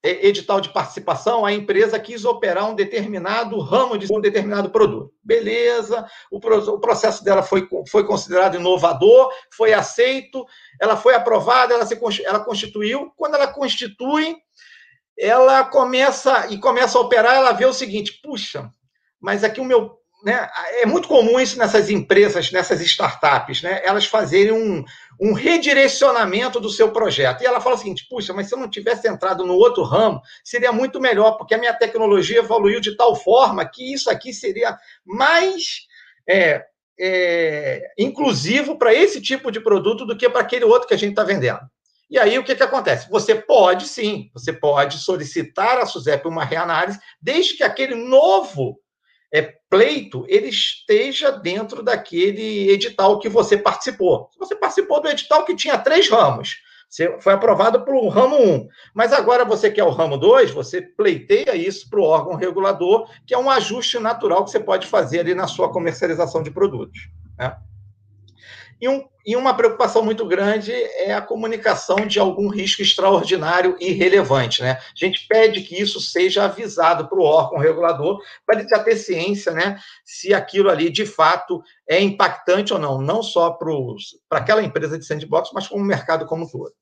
Speaker 2: edital de participação, a empresa quis operar um determinado ramo de um determinado produto. Beleza, o, processo dela foi, foi considerado inovador, foi aceito, ela foi aprovada, ela, se, ela constituiu. Quando ela constitui, ela começa e começa a operar, ela vê o seguinte: puxa, mas aqui o meu né, é muito comum isso nessas empresas, nessas startups, né, elas fazerem um, um redirecionamento do seu projeto. E ela fala o seguinte: puxa, mas se eu não tivesse entrado no outro ramo, seria muito melhor, porque a minha tecnologia evoluiu de tal forma que isso aqui seria mais é, é, inclusivo para esse tipo de produto do que para aquele outro que a gente está vendendo. E aí o que, que acontece? Você pode sim, você pode solicitar à SUSEP uma reanálise, desde que aquele novo é, pleito ele esteja dentro daquele edital que você participou. Você participou do edital que tinha três ramos. Você foi aprovado para o ramo 1. Mas agora você quer o ramo 2, você pleiteia isso para o órgão regulador, que é um ajuste natural que você pode fazer ali na sua comercialização de produtos. Né? E, um, e uma preocupação muito grande é a comunicação de algum risco extraordinário e relevante. Né? A gente pede que isso seja avisado para o órgão regulador, para ele já ter ciência né, se aquilo ali de fato é impactante ou não, não só para aquela empresa de sandbox, mas para o mercado como um todo.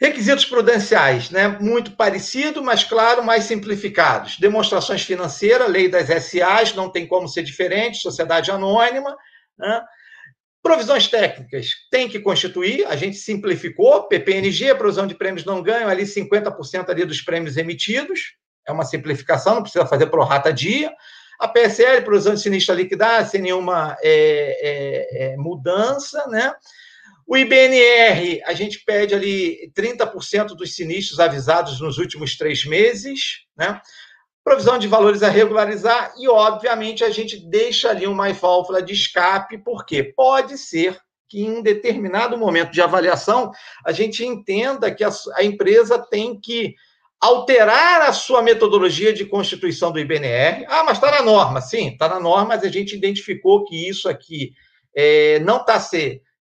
Speaker 2: Requisitos prudenciais, né? Muito parecido, mas claro, mais simplificados. Demonstrações financeiras, lei das SAs, não tem como ser diferente, sociedade anônima, né? Provisões técnicas tem que constituir, a gente simplificou, PPNG, provisão de prêmios não ganho, ali 50% ali dos prêmios emitidos, é uma simplificação, não precisa fazer pro rata dia. A PSL, provisão de sinistro a liquidar, sem nenhuma é, é, é, mudança, né? O IBNR, a gente pede ali 30% dos sinistros avisados nos últimos três meses, né? Provisão de valores a regularizar e, obviamente, a gente deixa ali uma válvula de escape, porque pode ser que em um determinado momento de avaliação a gente entenda que a, a empresa tem que alterar a sua metodologia de constituição do IBNR. Ah, mas está na norma. Sim, está na norma, mas a gente identificou que isso aqui é, não está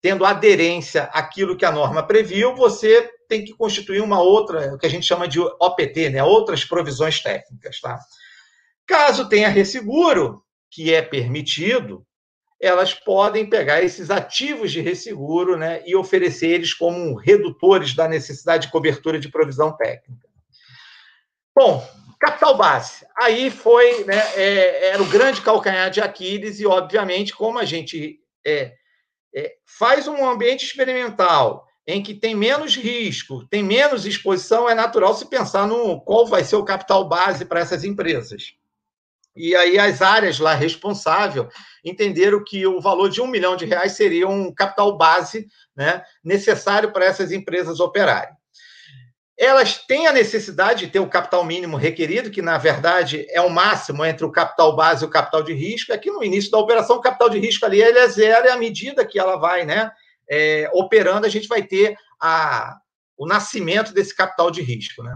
Speaker 2: tendo aderência àquilo que a norma previu, você tem que constituir uma outra, o que a gente chama de OPT, né? outras provisões técnicas. Tá? Caso tenha resseguro, que é permitido, elas podem pegar esses ativos de resseguro né, e oferecer eles como redutores da necessidade de cobertura de provisão técnica. Bom, capital base. Aí foi, né, é, era o grande calcanhar de Aquiles, e, obviamente, como a gente é, é, faz um ambiente experimental em que tem menos risco, tem menos exposição, é natural se pensar no qual vai ser o capital base para essas empresas. E aí as áreas lá responsáveis entenderam que o valor de um milhão de reais seria um capital base né, necessário para essas empresas operarem. Elas têm a necessidade de ter o capital mínimo requerido, que na verdade é o máximo entre o capital base e o capital de risco. Aqui no início da operação, o capital de risco ali ele é zero, e à medida que ela vai né, é, operando, a gente vai ter a, o nascimento desse capital de risco. Né?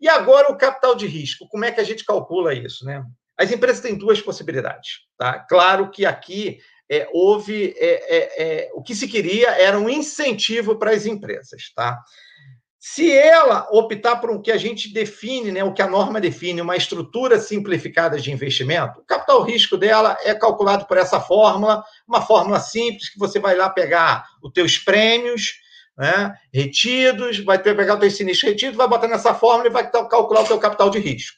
Speaker 2: E agora, o capital de risco, como é que a gente calcula isso? Né? As empresas têm duas possibilidades. Tá? Claro que aqui é, houve. É, é, é o que se queria era um incentivo para as empresas. Tá? Se ela optar por o que a gente define, né, o que a norma define, uma estrutura simplificada de investimento, o capital risco dela é calculado por essa fórmula, uma fórmula simples que você vai lá pegar os teus prêmios né, retidos, vai pegar o teu sinistro retido, vai botar nessa fórmula e vai calcular o teu capital de risco.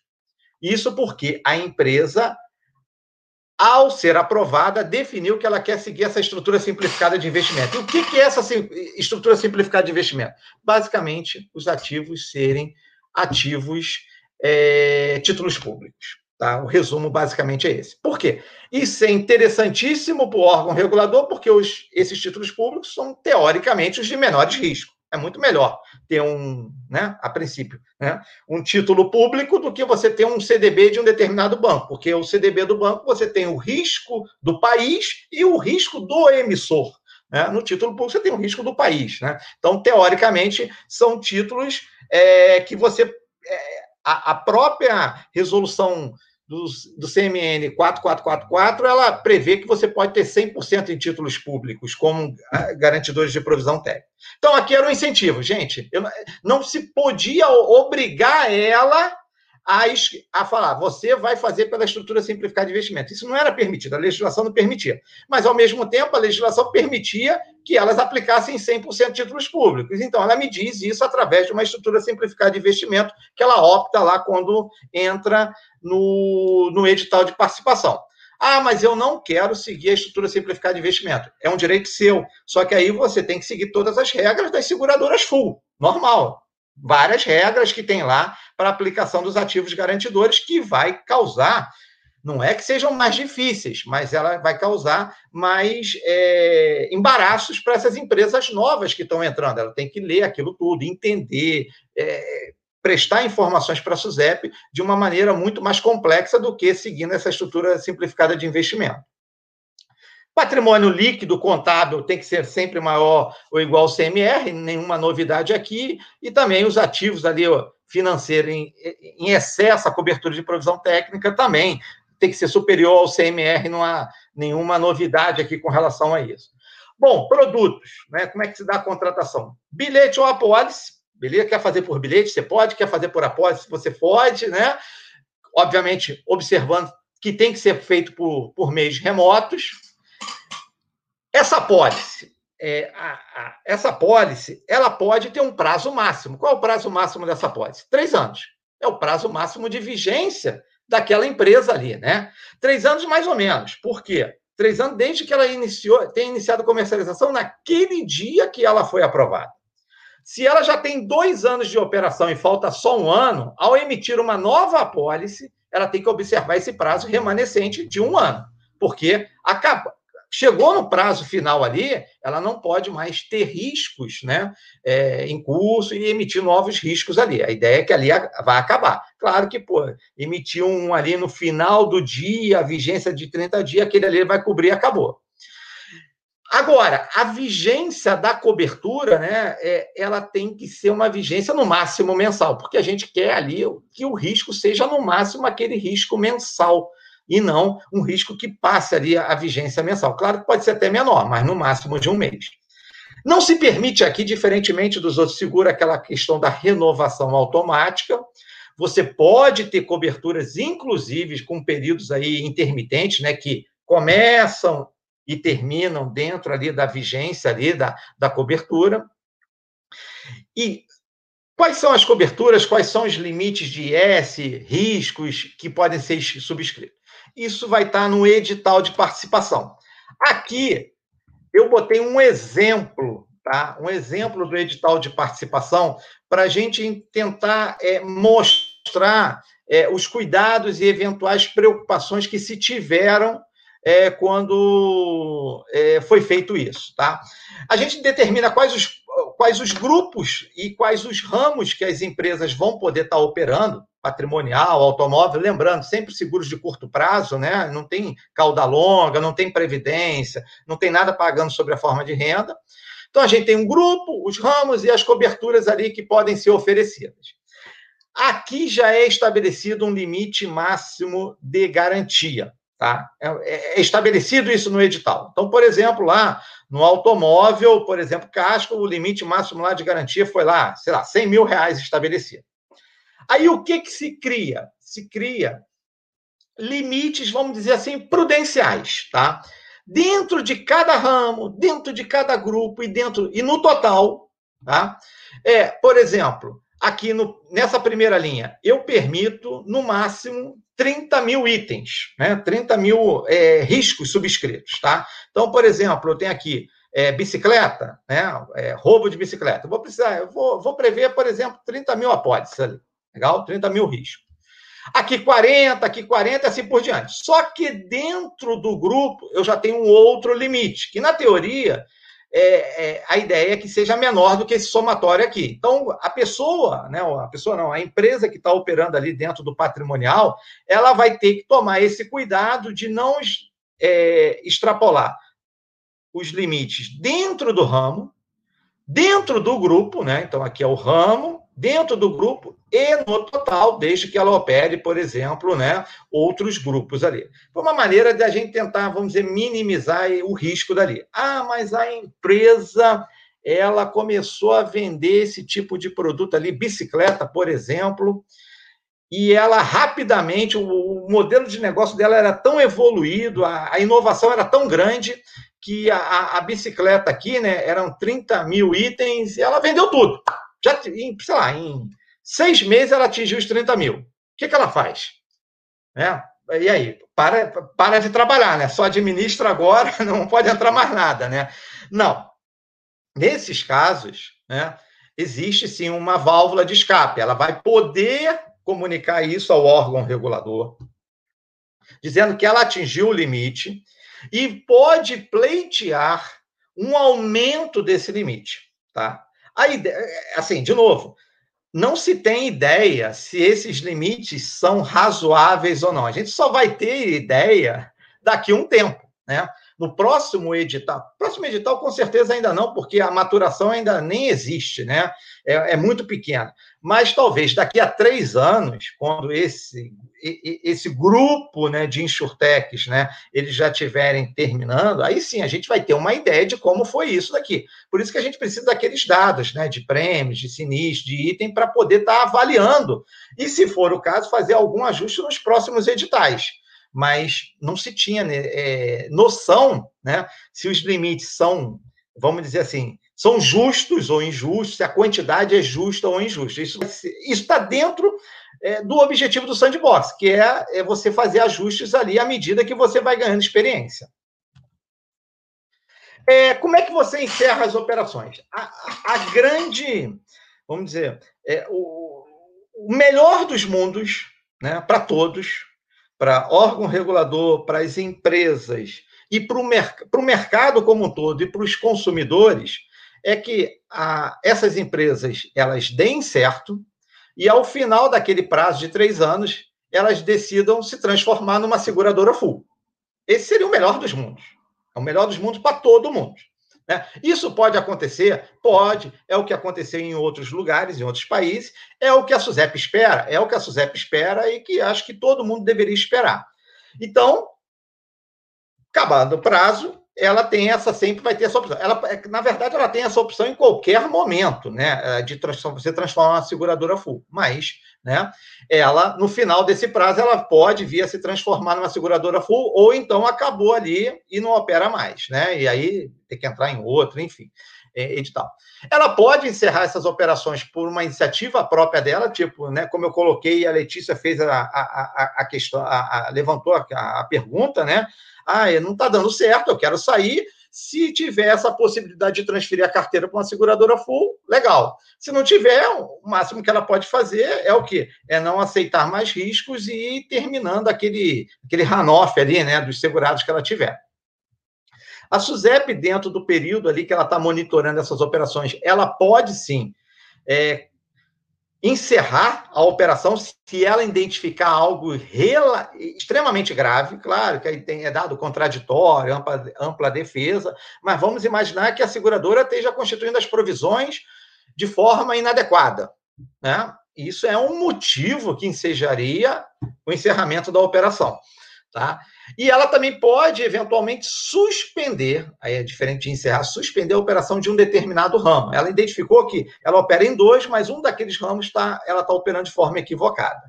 Speaker 2: Isso porque a empresa ao ser aprovada, definiu que ela quer seguir essa estrutura simplificada de investimento. E o que é essa estrutura simplificada de investimento? Basicamente, os ativos serem ativos é, títulos públicos. Tá? O resumo basicamente é esse. Por quê? Isso é interessantíssimo para o órgão regulador, porque os, esses títulos públicos são, teoricamente, os de menores risco é muito melhor ter um, né, a princípio, né, um título público do que você ter um CDB de um determinado banco, porque o CDB do banco você tem o risco do país e o risco do emissor. Né? No título público, você tem o risco do país. Né? Então, teoricamente, são títulos é, que você. É, a, a própria resolução do, do CMN 4444, ela prevê que você pode ter 100% em títulos públicos como ah, garantidores de provisão técnica. Então, aqui era um incentivo, gente. Eu, não se podia obrigar ela a, a falar, você vai fazer pela estrutura simplificada de investimento. Isso não era permitido, a legislação não permitia. Mas, ao mesmo tempo, a legislação permitia que elas aplicassem 100% títulos públicos. Então, ela me diz isso através de uma estrutura simplificada de investimento que ela opta lá quando entra no, no edital de participação. Ah, mas eu não quero seguir a estrutura simplificada de investimento. É um direito seu. Só que aí você tem que seguir todas as regras das seguradoras full. Normal. Várias regras que tem lá para aplicação dos ativos garantidores, que vai causar, não é que sejam mais difíceis, mas ela vai causar mais é, embaraços para essas empresas novas que estão entrando. Ela tem que ler aquilo tudo, entender, é, prestar informações para a SUSEP de uma maneira muito mais complexa do que seguindo essa estrutura simplificada de investimento. Patrimônio líquido contábil tem que ser sempre maior ou igual ao CMR, nenhuma novidade aqui, e também os ativos ali financeiros em, em excesso, a cobertura de provisão técnica também tem que ser superior ao CMR, não há nenhuma novidade aqui com relação a isso. Bom, produtos, né? Como é que se dá a contratação? Bilhete ou apólice, beleza? Quer fazer por bilhete? Você pode, quer fazer por apólice? Você pode, né? Obviamente, observando que tem que ser feito por, por meios remotos. Essa apólice, é, a, a, essa apólice, ela pode ter um prazo máximo. Qual é o prazo máximo dessa apólice? Três anos. É o prazo máximo de vigência daquela empresa ali, né? Três anos mais ou menos. Por quê? Três anos desde que ela iniciou, tem iniciado comercialização naquele dia que ela foi aprovada. Se ela já tem dois anos de operação e falta só um ano, ao emitir uma nova apólice, ela tem que observar esse prazo remanescente de um ano, porque acaba, chegou no prazo final ali, ela não pode mais ter riscos né, é, em curso e emitir novos riscos ali. A ideia é que ali vai acabar. Claro que, pô, emitir um ali no final do dia, a vigência de 30 dias, aquele ali vai cobrir e acabou. Agora, a vigência da cobertura, né, é, ela tem que ser uma vigência no máximo mensal, porque a gente quer ali que o risco seja no máximo aquele risco mensal, e não um risco que passe ali a vigência mensal. Claro que pode ser até menor, mas no máximo de um mês. Não se permite aqui, diferentemente dos outros seguros, aquela questão da renovação automática. Você pode ter coberturas, inclusive, com períodos aí intermitentes, né, que começam e terminam dentro ali da vigência ali da, da cobertura. E quais são as coberturas, quais são os limites de IS, riscos que podem ser subscritos? Isso vai estar no edital de participação. Aqui eu botei um exemplo, tá? Um exemplo do edital de participação para a gente tentar é, mostrar é, os cuidados e eventuais preocupações que se tiveram é, quando é, foi feito isso. Tá? A gente determina quais os, quais os grupos e quais os ramos que as empresas vão poder estar operando, patrimonial, automóvel, lembrando, sempre seguros de curto prazo, né? não tem cauda longa, não tem previdência, não tem nada pagando sobre a forma de renda. Então, a gente tem um grupo, os ramos e as coberturas ali que podem ser oferecidas. Aqui já é estabelecido um limite máximo de garantia. Tá? É, é, é, estabelecido isso no edital. Então, por exemplo, lá no automóvel, por exemplo, casco, o limite máximo lá de garantia foi lá, sei lá, 100 mil reais estabelecido. Aí o que, que se cria? Se cria limites, vamos dizer assim, prudenciais, tá? Dentro de cada ramo, dentro de cada grupo e dentro e no total, tá? É, por exemplo, aqui no, nessa primeira linha, eu permito, no máximo, 30 mil itens, né? 30 mil é, riscos subscritos, tá? Então, por exemplo, eu tenho aqui é, bicicleta, né? É, roubo de bicicleta. Vou precisar, eu vou, vou prever, por exemplo, 30 mil apólices ali, legal? 30 mil riscos. Aqui 40, aqui 40, assim por diante. Só que dentro do grupo eu já tenho um outro limite, que na teoria é, é, a ideia é que seja menor do que esse somatório aqui. Então, a pessoa, né, a pessoa não, a empresa que está operando ali dentro do patrimonial, ela vai ter que tomar esse cuidado de não é, extrapolar os limites dentro do ramo, dentro do grupo, né? Então, aqui é o ramo, dentro do grupo e no total, desde que ela opere, por exemplo, né, outros grupos ali. Foi uma maneira de a gente tentar, vamos dizer, minimizar o risco dali. Ah, mas a empresa ela começou a vender esse tipo de produto ali, bicicleta, por exemplo, e ela rapidamente, o, modelo de negócio dela era tão evoluído, a, inovação era tão grande que a, a, bicicleta aqui, né, eram 30 mil itens, e ela vendeu tudo. Já, em, sei lá, em seis meses ela atingiu os 30 mil. O que, que ela faz? Né? E aí? Para, para de trabalhar, né? Só administra agora, não pode entrar mais nada, né? Não. Nesses casos, né, existe sim uma válvula de escape. Ela vai poder comunicar isso ao órgão regulador, dizendo que ela atingiu o limite e pode pleitear um aumento desse limite, tá? A ideia, assim, de novo, não se tem ideia se esses limites são razoáveis ou não. A gente só vai ter ideia daqui a um tempo, né? No próximo edital, próximo edital com certeza ainda não, porque a maturação ainda nem existe, né? É, é muito pequena. Mas talvez daqui a três anos, quando esse, esse grupo né, de insurtechs, né, eles já estiverem terminando, aí sim a gente vai ter uma ideia de como foi isso daqui. Por isso que a gente precisa daqueles dados, né, de prêmios, de sinistros, de item, para poder estar tá avaliando. E, se for o caso, fazer algum ajuste nos próximos editais mas não se tinha né, é, noção né, se os limites são, vamos dizer assim, são justos ou injustos, se a quantidade é justa ou injusta. Isso está dentro é, do objetivo do sandbox, que é, é você fazer ajustes ali à medida que você vai ganhando experiência. É, como é que você encerra as operações? A, a, a grande, vamos dizer, é, o, o melhor dos mundos, né, para todos, para órgão regulador, para as empresas e para o merc mercado como um todo e para os consumidores, é que a, essas empresas elas deem certo e ao final daquele prazo de três anos elas decidam se transformar numa seguradora full. Esse seria o melhor dos mundos. É o melhor dos mundos para todo mundo. Né? Isso pode acontecer? Pode. É o que aconteceu em outros lugares, em outros países. É o que a SUSEP espera. É o que a SUSEP espera e que acho que todo mundo deveria esperar. Então, acabado o prazo, ela tem essa, sempre vai ter essa opção. Ela, é, na verdade, ela tem essa opção em qualquer momento, né? É, de você transformar uma seguradora full. Mas, né? Ela, no final desse prazo, ela pode vir a se transformar numa seguradora full, ou então acabou ali e não opera mais, né? E aí tem que entrar em outro, enfim, é, edital. Ela pode encerrar essas operações por uma iniciativa própria dela, tipo, né? Como eu coloquei, a Letícia fez a, a, a, a questão, a, a levantou a pergunta, né? Ah, não está dando certo, eu quero sair. Se tiver essa possibilidade de transferir a carteira para uma seguradora full, legal. Se não tiver, o máximo que ela pode fazer é o quê? É não aceitar mais riscos e ir terminando aquele, aquele runoff ali, né, dos segurados que ela tiver. A SUSEP, dentro do período ali que ela está monitorando essas operações, ela pode sim é, encerrar a operação se ela identificar algo extremamente grave, claro que aí tem, é dado contraditório, ampla, ampla defesa, mas vamos imaginar que a seguradora esteja constituindo as provisões de forma inadequada, né? Isso é um motivo que ensejaria o encerramento da operação, tá? E ela também pode, eventualmente, suspender, aí é diferente de encerrar, suspender a operação de um determinado ramo. Ela identificou que ela opera em dois, mas um daqueles ramos tá, ela está operando de forma equivocada.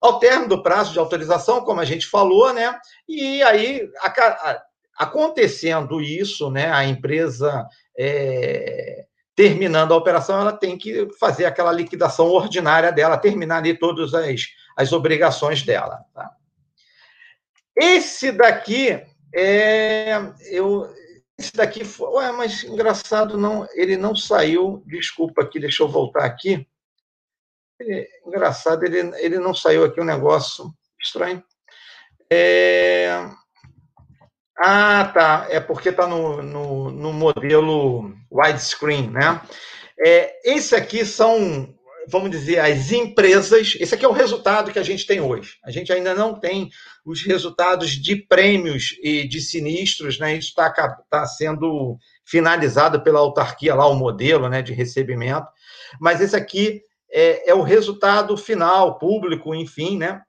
Speaker 2: Ao término do prazo de autorização, como a gente falou, né? E aí, a, a, acontecendo isso, né? A empresa é, terminando a operação, ela tem que fazer aquela liquidação ordinária dela, terminar ali todas as, as obrigações dela. Tá? Esse daqui é. Eu, esse daqui foi. Ué, mas engraçado, não, ele não saiu. Desculpa aqui, deixa eu voltar aqui. Ele, engraçado, ele, ele não saiu aqui um negócio estranho. É... Ah, tá. É porque está no, no, no, modelo widescreen, né? É, esse aqui são vamos dizer, as empresas. Esse aqui é o resultado que a gente tem hoje. A gente ainda não tem os resultados de prêmios e de sinistros, né? Isso está tá sendo finalizado pela autarquia lá, o modelo né, de recebimento. Mas esse aqui é, é o resultado final, público, enfim, né?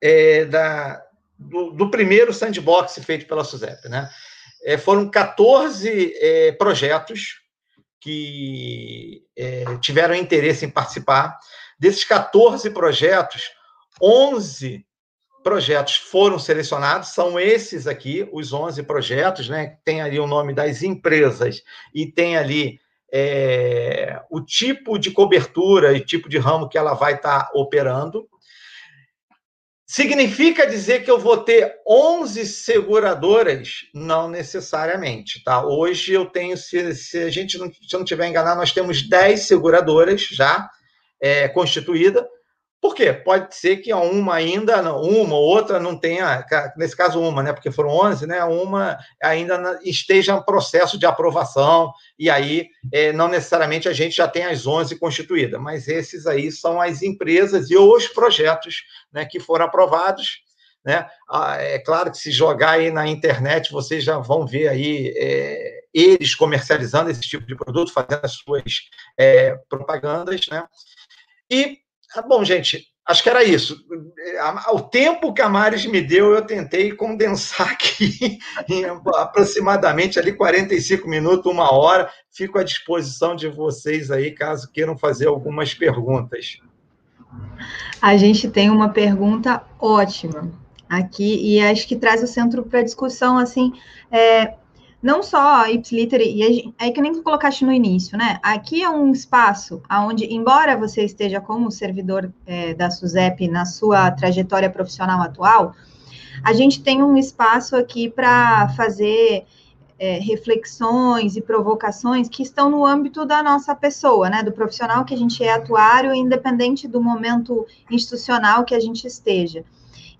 Speaker 2: É, da, do, do, primeiro sandbox feito pela SUSEP, né? É, foram 14 é, projetos que é, tiveram interesse em participar. Desses 14 projetos, 11 projetos foram selecionados, são esses aqui, os 11 projetos, né? Tem ali o nome das empresas e tem ali é, o tipo de cobertura e tipo de ramo que ela vai estar tá operando. Significa dizer que eu vou ter 11 seguradoras? Não necessariamente, tá? Hoje eu tenho, se, se a gente não, se eu não tiver enganado, nós temos 10 seguradoras já é, constituídas. Por quê? Pode ser que uma ainda, uma ou outra não tenha, nesse caso uma, né? Porque foram 11, né? Uma ainda esteja em processo de aprovação, e aí é, não necessariamente a gente já tem as 11 constituídas, mas esses aí são as empresas e os projetos né, que foram aprovados. Né? Ah, é claro que se jogar aí na internet, vocês já vão ver aí é, eles comercializando esse tipo de produto, fazendo as suas é, propagandas, né? E ah, bom, gente, acho que era isso. O tempo que a Maris me deu, eu tentei condensar aqui em aproximadamente ali 45 minutos, uma hora. Fico à disposição de vocês aí, caso queiram fazer algumas perguntas.
Speaker 1: A gente tem uma pergunta ótima aqui e acho que traz o centro para discussão assim. É, não só a Ipsiliter, e é que nem colocaste no início, né? Aqui é um espaço onde, embora você esteja como servidor é, da SUSEP na sua trajetória profissional atual, a gente tem um espaço aqui para fazer é, reflexões e provocações que estão no âmbito da nossa pessoa, né? Do profissional que a gente é atuário, independente do momento institucional que a gente esteja.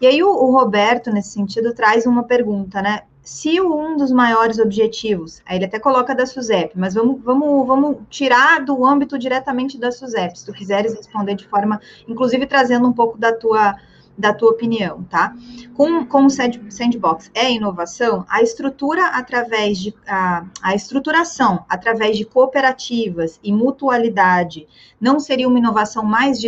Speaker 1: E aí o, o Roberto, nesse sentido, traz uma pergunta, né? Se um dos maiores objetivos, aí ele até coloca da SUSEP, mas vamos, vamos, vamos tirar do âmbito diretamente da SUSEP, se tu quiseres responder de forma, inclusive trazendo um pouco da tua, da tua opinião, tá? Com, com o sandbox é inovação, a estrutura através de a, a estruturação através de cooperativas e mutualidade não seria uma inovação mais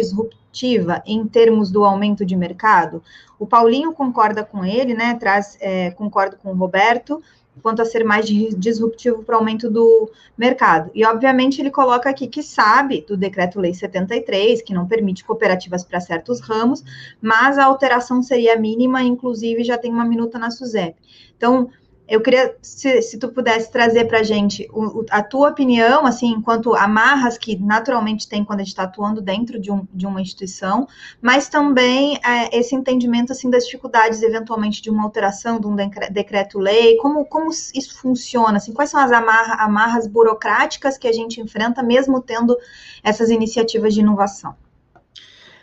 Speaker 1: disruptiva em termos do aumento de mercado? O Paulinho concorda com ele, né? Traz, é, concordo com o Roberto, quanto a ser mais disruptivo para o aumento do mercado. E, obviamente, ele coloca aqui que sabe do Decreto-Lei 73, que não permite cooperativas para certos ramos, mas a alteração seria mínima, inclusive já tem uma minuta na SUSEP. Então, eu queria, se, se tu pudesse trazer para a gente o, a tua opinião, assim, enquanto amarras que naturalmente tem quando a gente está atuando dentro de, um, de uma instituição, mas também é, esse entendimento, assim, das dificuldades, eventualmente, de uma alteração, de um decreto-lei, como, como isso funciona, assim, quais são as amarra, amarras burocráticas que a gente enfrenta, mesmo tendo essas iniciativas de inovação?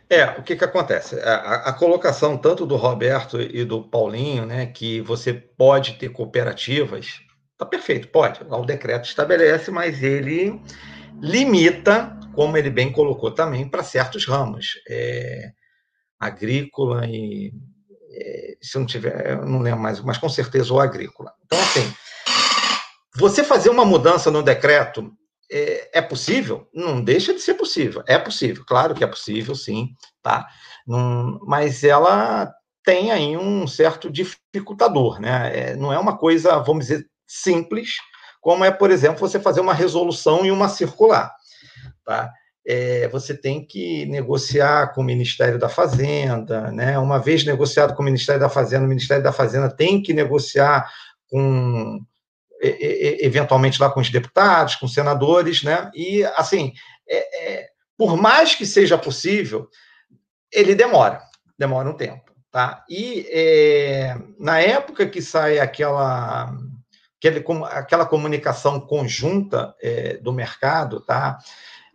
Speaker 2: É, o que, que acontece? A, a, colocação tanto do Roberto e do Paulinho, né, que você pode ter cooperativas, tá perfeito, pode. O decreto estabelece, mas ele limita, como ele bem colocou também, para certos ramos. É, agrícola e. É, se não tiver, eu não lembro mais, mas com certeza o agrícola. Então, assim, você fazer uma mudança no decreto é, é, possível? Não deixa de ser possível. É possível, claro que é possível, sim, tá? Não, mas ela tem aí um certo dificultador, né? É, não é uma coisa, vamos dizer, simples, como é, por exemplo, você fazer uma resolução e uma circular, tá? É, você tem que negociar com o Ministério da Fazenda, né? Uma vez negociado com o Ministério da Fazenda, o Ministério da Fazenda tem que negociar com eventualmente lá com os deputados, com os senadores, né? E assim, é, é, por mais que seja possível, ele demora, demora um tempo, tá? E é, na época que sai aquela aquele, aquela comunicação conjunta é, do mercado, tá?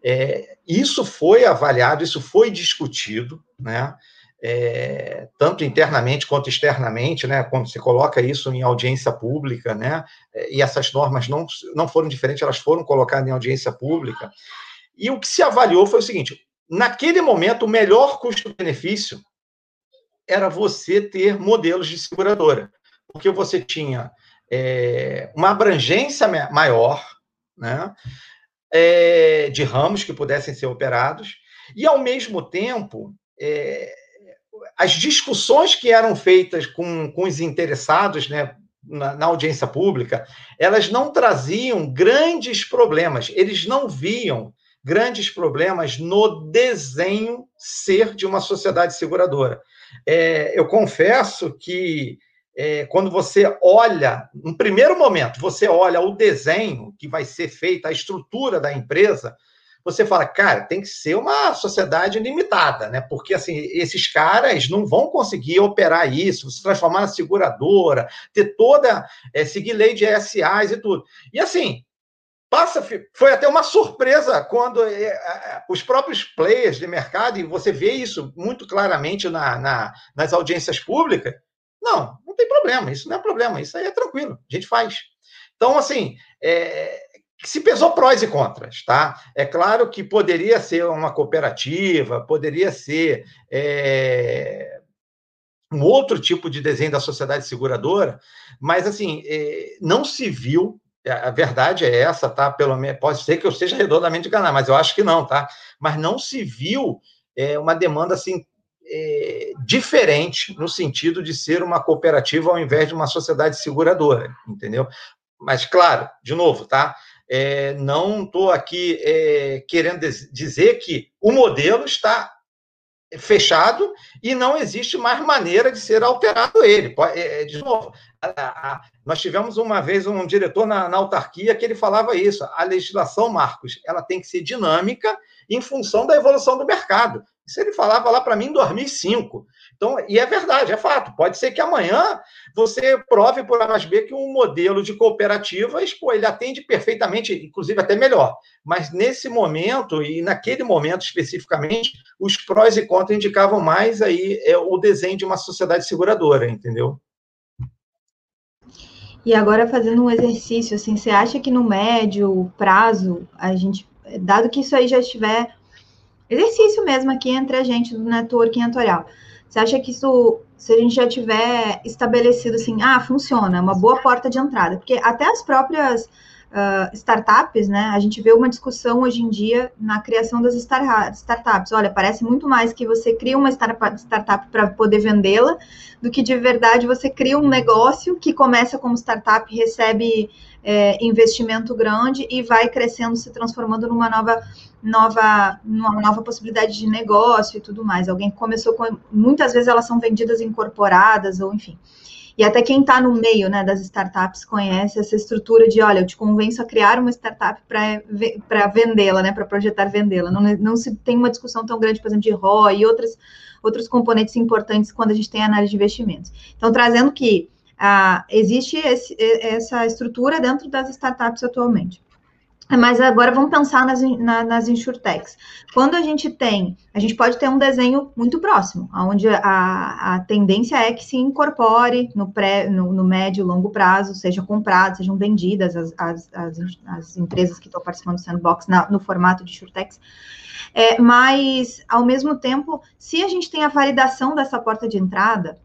Speaker 2: É, isso foi avaliado, isso foi discutido, né? É, tanto internamente quanto externamente, né, quando se coloca isso em audiência pública, né, e essas normas não, não foram diferentes, elas foram colocadas em audiência pública, E o que se avaliou foi o seguinte: naquele momento, o melhor custo-benefício era você ter modelos de seguradora, porque você tinha é, uma abrangência maior, né, é, de ramos que pudessem ser operados, e, ao mesmo tempo, é, as discussões que eram feitas com, com os interessados, né, na, na, audiência pública, elas não traziam grandes problemas, eles não viam grandes problemas no desenho ser de uma sociedade seguradora. É, eu confesso que é, quando você olha, no primeiro momento, você olha o desenho que vai ser feito, a estrutura da empresa, você fala, cara, tem que ser uma sociedade limitada, né? Porque assim, esses caras não vão conseguir operar isso, se transformar na seguradora, ter toda, é, seguir lei de ESAs e tudo. E assim, passa, foi até uma surpresa quando é, os próprios players de mercado, e você vê isso muito claramente na, na, nas audiências públicas, não, não tem problema, isso não é problema, isso aí é tranquilo, a gente faz. Então, assim, é, se pesou prós e contras, tá? É claro que poderia ser uma cooperativa, poderia ser é, um outro tipo de desenho da sociedade seguradora, mas assim é, não se viu. A verdade é essa, tá? Pelo menos pode ser que eu esteja redondamente enganado, mas eu acho que não, tá? Mas não se viu é, uma demanda assim é, diferente no sentido de ser uma cooperativa ao invés de uma sociedade seguradora, entendeu? Mas claro, de novo, tá? É, não estou aqui é, querendo dizer que o modelo está fechado e não existe mais maneira de ser alterado ele. É, é, de novo, nós tivemos uma vez um diretor na, na, autarquia que ele falava isso. A legislação, Marcos, ela tem que ser dinâmica em função da evolução do mercado. Isso ele falava lá para mim em 2005. Então, e é verdade, é fato. Pode ser que amanhã você prove por A mais B que um modelo de cooperativas, pô, ele atende perfeitamente, inclusive até melhor. Mas nesse momento, e naquele momento especificamente, os prós e contras indicavam mais aí é, o desenho de uma sociedade seguradora, entendeu?
Speaker 1: E agora fazendo um exercício, assim, você acha que no médio prazo, a gente, dado que isso aí já estiver exercício mesmo aqui entre a gente do networking editorial, você acha que isso, se a gente já tiver estabelecido assim, ah, funciona, é uma boa porta de entrada? Porque até as próprias uh, startups, né? A gente vê uma discussão hoje em dia na criação das startups. Olha, parece muito mais que você cria uma startup para poder vendê-la do que de verdade você cria um negócio que começa como startup, recebe é, investimento grande e vai crescendo, se transformando numa nova, nova, numa nova possibilidade de negócio e tudo mais. Alguém começou com. Muitas vezes elas são vendidas incorporadas, ou enfim. E até quem está no meio né, das startups conhece essa estrutura de, olha, eu te convenço a criar uma startup para vendê-la, né, para projetar vendê-la. Não, não se tem uma discussão tão grande, por exemplo, de ROI e outras, outros componentes importantes quando a gente tem análise de investimentos. Então, trazendo que ah, existe esse, essa estrutura dentro das startups atualmente. Mas agora vamos pensar nas, na, nas insurtechs. Quando a gente tem, a gente pode ter um desenho muito próximo, onde a, a tendência é que se incorpore no, pré, no, no médio e longo prazo, sejam compradas, sejam vendidas as, as, as, as empresas que estão participando do sandbox na, no formato de insurtechs. É, mas, ao mesmo tempo, se a gente tem a validação dessa porta de entrada,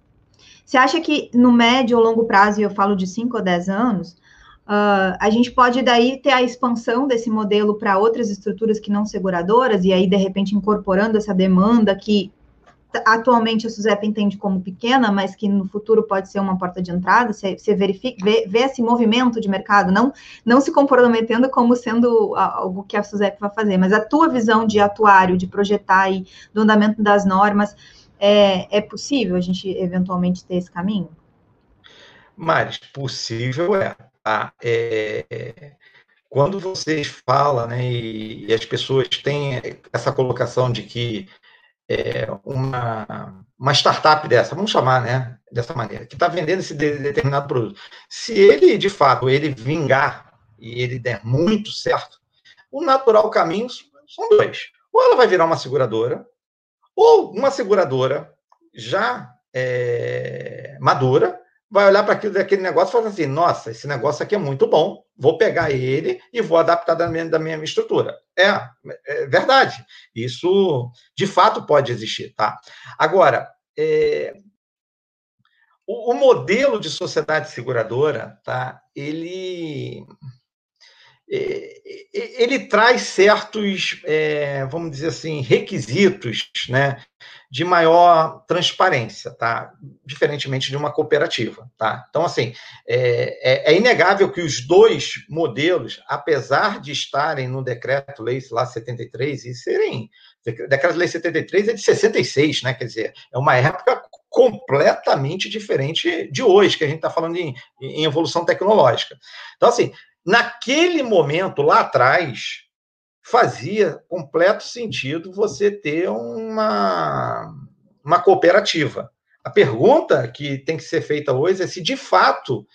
Speaker 1: você acha que no médio ou longo prazo, e eu falo de 5 ou 10 anos, uh, a gente pode daí ter a expansão desse modelo para outras estruturas que não seguradoras, e aí, de repente, incorporando essa demanda que atualmente a SUSEP entende como pequena, mas que no futuro pode ser uma porta de entrada, você, verifica, vê, vê, esse movimento de mercado, não, não se comprometendo como sendo algo que a SUSEP vai fazer, mas a tua visão de atuário, de projetar e do andamento das normas, é, é possível a gente eventualmente ter esse caminho?
Speaker 2: Mas possível é. Tá? é quando vocês falam, né, e, e, as pessoas têm essa colocação de que é, uma, uma startup dessa, vamos chamar, né, dessa maneira, que está vendendo esse de, determinado produto, se ele, de fato, ele vingar e ele der muito certo, o natural caminho são dois. Ou ela vai virar uma seguradora, ou uma seguradora já é, madura, vai olhar para daquele negócio e falar assim: nossa, esse negócio aqui é muito bom, vou pegar ele e vou adaptar da minha, da minha estrutura. É, é verdade. Isso de fato pode existir, tá? Agora, é, o, o, modelo de sociedade seguradora, tá? Ele é, ele traz certos, é, vamos dizer assim, requisitos, né, de maior transparência, tá? Diferentemente de uma cooperativa, tá? Então, assim, é, é, é inegável que os dois modelos, apesar de estarem no decreto-lei lá 73 e serem decreto-lei 73 é de 66, né? Quer dizer, é uma época completamente diferente de hoje, que a gente está falando em, em evolução tecnológica. Então, assim, naquele momento, lá atrás, fazia completo sentido você ter uma, uma cooperativa. A pergunta que tem que ser feita hoje é se, de fato,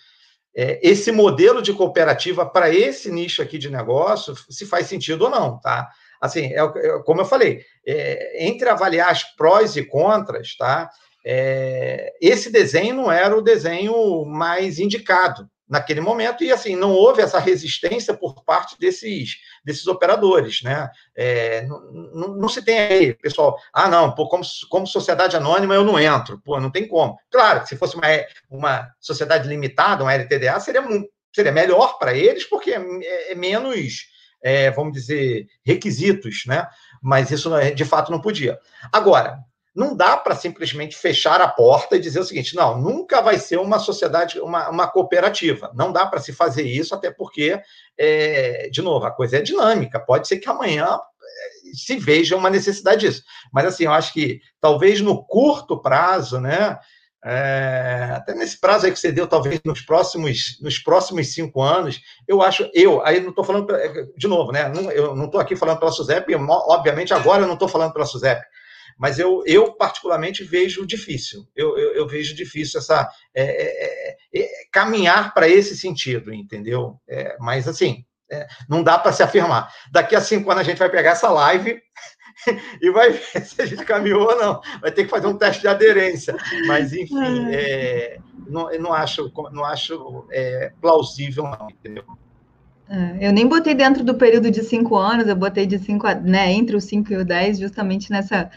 Speaker 2: é, esse modelo de cooperativa para esse nicho aqui de negócio se faz sentido ou não, tá? Assim, é, é como eu falei, é, entre avaliar as prós e contras, tá? É, esse desenho não era o desenho mais indicado naquele momento, e assim, não houve essa resistência por parte desses, desses operadores, né? É, não, não, não, se tem aí, pessoal, ah, não, pô, como, como sociedade anônima eu não entro, pô, não tem como. Claro, se fosse uma, uma sociedade limitada, uma LTDA, seria, seria melhor para eles, porque é, é, menos, é, vamos dizer, requisitos, né? Mas isso, de fato, não podia. Agora, não dá para simplesmente fechar a porta e dizer o seguinte: não, nunca vai ser uma sociedade, uma, uma cooperativa. Não dá para se fazer isso, até porque, é, de novo, a coisa é dinâmica. Pode ser que amanhã é, se veja uma necessidade disso. Mas, assim, eu acho que talvez no curto prazo, né? É, até nesse prazo aí que você deu, talvez nos próximos, nos próximos cinco anos, eu acho, eu, aí não estou falando, de novo, né? Eu não estou aqui falando pela SUSEP, obviamente agora eu não estou falando pela SUSEP, mas eu, eu particularmente vejo difícil. Eu, eu, eu vejo difícil essa é, é, é, é caminhar para esse sentido, entendeu? É, mas assim, não dá para se afirmar. Daqui a cinco anos a gente vai pegar essa live e vai ver se a gente caminhou ou não. Vai ter que fazer um teste de aderência. Mas, enfim, é, não, não acho, não acho é, plausível, não, entendeu?
Speaker 1: Eu nem botei dentro do período de cinco anos, eu botei de cinco, né, entre os cinco e o dez, justamente nessa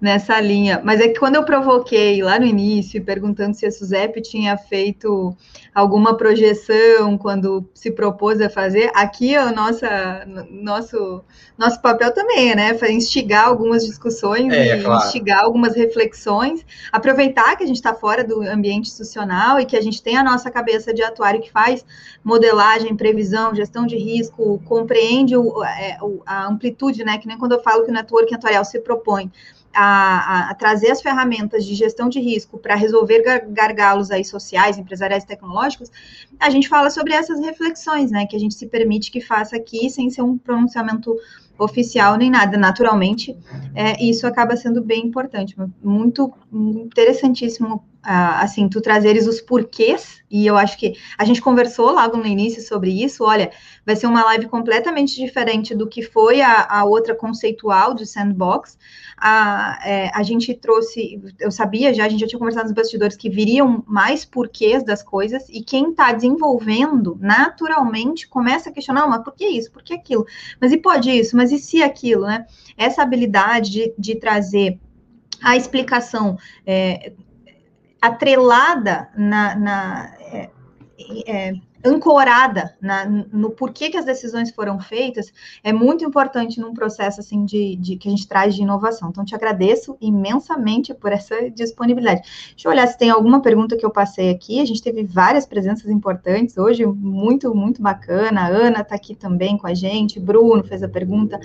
Speaker 1: nessa linha. Mas é que quando eu provoquei lá no início, perguntando se a SUSEP tinha feito alguma projeção quando se propôs a fazer, aqui é o nossa, nosso, nosso papel também, né? Foi instigar algumas discussões é, e claro. instigar algumas reflexões, aproveitar que a gente está fora do ambiente institucional e que a gente tem a nossa cabeça de atuário que faz modelagem, previsão, gestão de risco, compreende o, é, a amplitude, né? Que nem quando eu falo que o networking atuarial se propõe a, a, trazer as ferramentas de gestão de risco para resolver gargalos aí sociais, empresariais e tecnológicos, a gente fala sobre essas reflexões, né, que a gente se permite que faça aqui sem ser um pronunciamento oficial nem nada, naturalmente, é, isso acaba sendo bem importante, muito interessantíssimo assim, tu trazeres os porquês, e eu acho que a gente conversou logo no início sobre isso, olha, vai ser uma live completamente diferente do que foi a, a outra conceitual de Sandbox, a, é, a gente trouxe, eu sabia já, a gente já tinha conversado nos bastidores que viriam mais porquês das coisas, e quem está desenvolvendo, naturalmente, começa a questionar, mas por que isso, por que aquilo? Mas e pode isso, mas e se aquilo, né? Essa habilidade de, de trazer a explicação é, atrelada na, na é, é, ancorada na, no porquê que as decisões foram feitas, é muito importante num processo assim de, de, que a gente traz de inovação. Então, te agradeço imensamente por essa disponibilidade. Deixa eu olhar se tem alguma pergunta que eu passei aqui. A gente teve várias presenças importantes hoje, muito, muito bacana. A Ana está aqui também com a gente, Bruno fez a pergunta,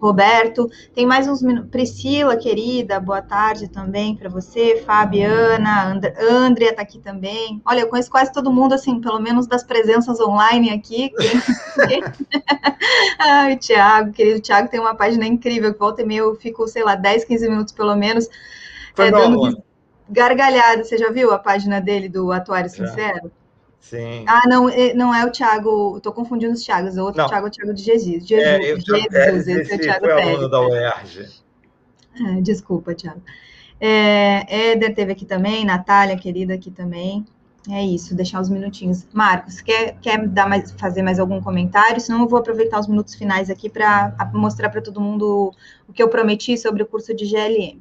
Speaker 1: Roberto. Tem mais uns minutos. Priscila, querida, boa tarde também para você, Fabiana, And Andrea está aqui também. Olha, eu conheço quase todo mundo, assim, pelo menos das presenças presenças online aqui. Ai, Tiago, querido Tiago tem uma página incrível, que volta e meia eu fico, sei lá, 10, 15 minutos pelo menos, é, dando gargalhada. Você já viu a página dele do Atuário Sincero?
Speaker 2: Sim.
Speaker 1: Ah, não, é, não é o Thiago, estou confundindo os Thiagos, o outro não. Thiago é o Thiago de Jesus. Jesus,
Speaker 2: é, Jesus, Jesus esse, esse é o Thiago foi aluno da UERJ.
Speaker 1: É, desculpa, Thiago. É, Éder teve aqui também, Natália, querida, aqui também. É isso, deixar os minutinhos. Marcos, quer, quer dar mais, fazer mais algum comentário? Senão eu vou aproveitar os minutos finais aqui para mostrar para todo mundo o que eu prometi sobre o curso de GLM.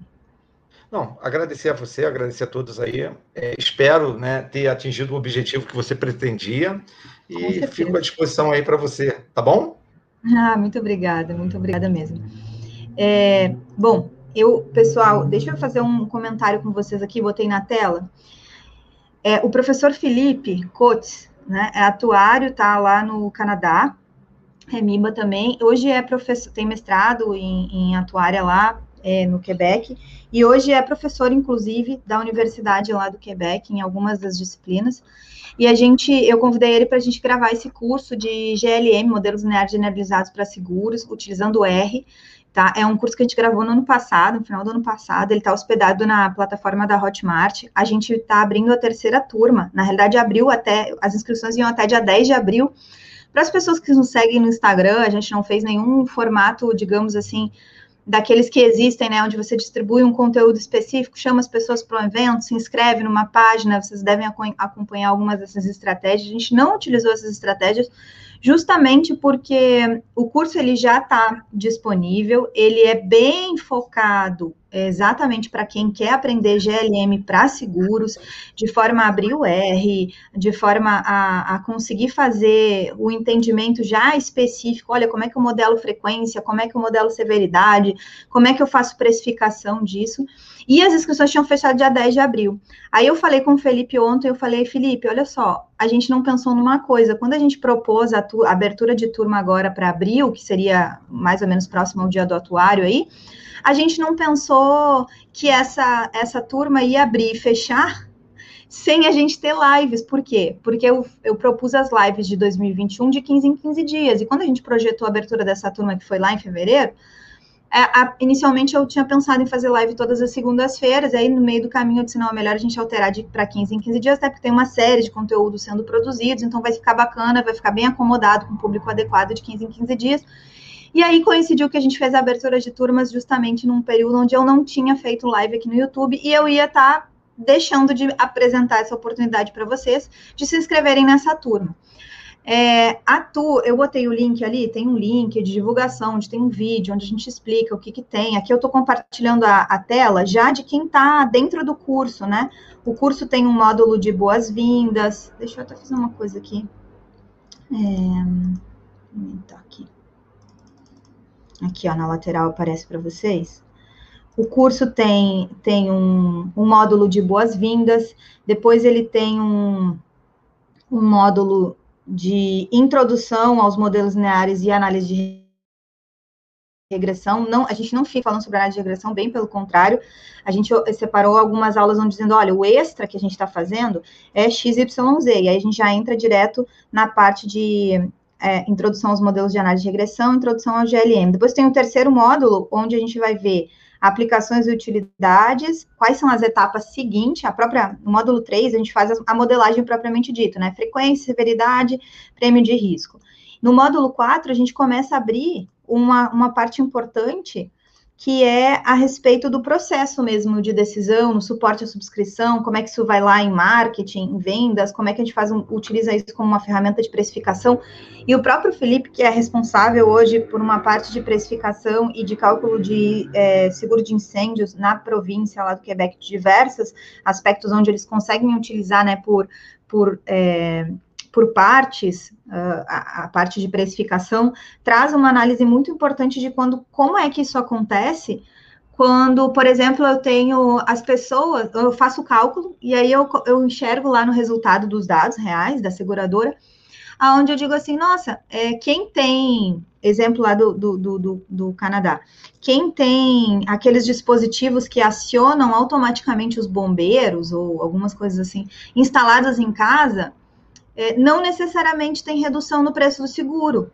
Speaker 2: Não, agradecer a você, agradecer a todos aí. É, espero né, ter atingido o objetivo que você pretendia e fico à disposição aí para você, tá bom?
Speaker 1: Ah, muito obrigada, muito obrigada mesmo. É, bom, eu, pessoal, deixa eu fazer um comentário com vocês aqui, botei na tela. É, o professor Felipe Coates, né, é atuário, tá lá no Canadá, é MIBA também, hoje é professor, tem mestrado em, em atuária lá é, no Quebec, e hoje é professor, inclusive, da universidade lá do Quebec, em algumas das disciplinas, e a gente, eu convidei ele para a gente gravar esse curso de GLM, Modelos Lineares Generalizados para Seguros, utilizando R, Tá? É um curso que a gente gravou no ano passado, no final do ano passado, ele está hospedado na plataforma da Hotmart. A gente está abrindo a terceira turma. Na realidade, abriu até, as inscrições iam até dia 10 de abril. Para as pessoas que nos seguem no Instagram, a gente não fez nenhum formato, digamos assim, daqueles que existem, né, onde você distribui um conteúdo específico, chama as pessoas para um evento, se inscreve numa página, vocês devem acompanhar algumas dessas estratégias. A gente não utilizou essas estratégias justamente porque o curso ele já está disponível, ele é bem focado exatamente para quem quer aprender GLM para seguros, de forma a abrir o R, de forma a, a, conseguir fazer o entendimento já específico, olha, como é que eu modelo frequência, como é que eu modelo severidade, como é que eu faço precificação disso, e as inscrições tinham fechado dia 10 de abril. Aí eu falei com o Felipe ontem, eu falei, Felipe, olha só, a gente não pensou numa coisa, quando a gente propôs a, a abertura de turma agora para abril, que seria mais ou menos próximo ao dia do atuário aí, a gente não pensou que essa, essa turma ia abrir e fechar sem a gente ter lives. Por quê? Porque eu, eu propus as lives de 2021 de 15 em 15 dias. E quando a gente projetou a abertura dessa turma, que foi lá em fevereiro, é, a, inicialmente eu tinha pensado em fazer live todas as segundas-feiras, aí no meio do caminho eu disse, não, é melhor a gente alterar para 15 em 15 dias, até porque tem uma série de conteúdos sendo produzidos, então vai ficar bacana, vai ficar bem acomodado com o público adequado de 15 em 15 dias. E aí coincidiu que a gente fez a abertura de turmas justamente num período onde eu não tinha feito live aqui no YouTube e eu ia estar tá deixando de apresentar essa oportunidade para vocês de se inscreverem nessa turma. É, a tu, eu botei o link ali, tem um link de divulgação, onde tem um vídeo, onde a gente explica o que, que tem. Aqui eu estou compartilhando a, a, tela já de quem está dentro do curso, né? O curso tem um módulo de boas-vindas. Deixa eu até fazer uma coisa aqui. É, tá aqui aqui ó, na lateral aparece para vocês. O curso tem, tem um, um módulo de boas-vindas, depois ele tem um, um módulo de introdução aos modelos lineares e análise de regressão. Não, a gente não fica falando sobre análise de regressão, bem pelo contrário. A gente separou algumas aulas onde dizendo, olha, o extra que a gente está fazendo é XYZ, e aí a gente já entra direto na parte de é, introdução aos modelos de análise de regressão, introdução ao GLM. Depois tem o terceiro módulo, onde a gente vai ver aplicações e utilidades, quais são as etapas seguintes, a própria, no módulo 3, a gente faz a modelagem propriamente dita, né, frequência, severidade, prêmio de risco. No módulo 4, a gente começa a abrir uma, uma parte importante que é a respeito do processo mesmo de decisão, no suporte à subscrição, como é que isso vai lá em marketing, em vendas, como é que a gente faz um, utiliza isso como uma ferramenta de precificação. E o próprio Felipe, que é responsável hoje por uma parte de precificação e de cálculo de é, seguro de incêndios na província lá do Quebec, diversos aspectos onde eles conseguem utilizar, né, por, por é, por partes, uh, a, a, parte de precificação, traz uma análise muito importante de quando, como é que isso acontece, quando, por exemplo, eu tenho as pessoas, eu faço o cálculo, e aí eu, eu enxergo lá no resultado dos dados reais da seguradora, aonde eu digo assim, nossa, é, quem tem, exemplo lá do, do, do, do, Canadá, quem tem aqueles dispositivos que acionam automaticamente os bombeiros, ou algumas coisas assim, instaladas em casa, não necessariamente tem redução no preço do seguro,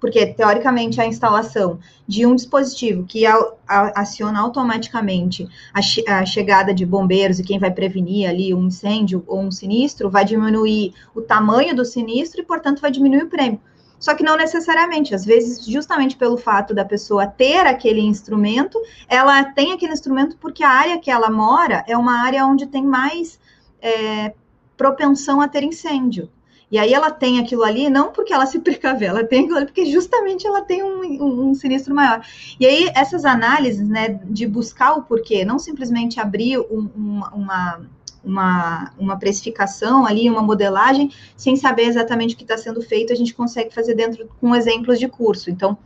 Speaker 1: porque teoricamente a instalação de um dispositivo que aciona automaticamente a, chegada de bombeiros e quem vai prevenir ali um incêndio ou um sinistro vai diminuir o tamanho do sinistro e, portanto, vai diminuir o prêmio. Só que não necessariamente, às vezes, justamente pelo fato da pessoa ter aquele instrumento, ela tem aquele instrumento porque a área que ela mora é uma área onde tem mais é, propensão a ter incêndio. E aí ela tem aquilo ali, não porque ela se precaver, ela tem aquilo ali porque justamente ela tem um, um, um, sinistro maior. E aí essas análises, né, de buscar o porquê, não simplesmente abrir um, uma, uma, uma precificação ali, uma modelagem, sem saber exatamente o que está sendo feito, a gente consegue fazer dentro com exemplos de curso. Então,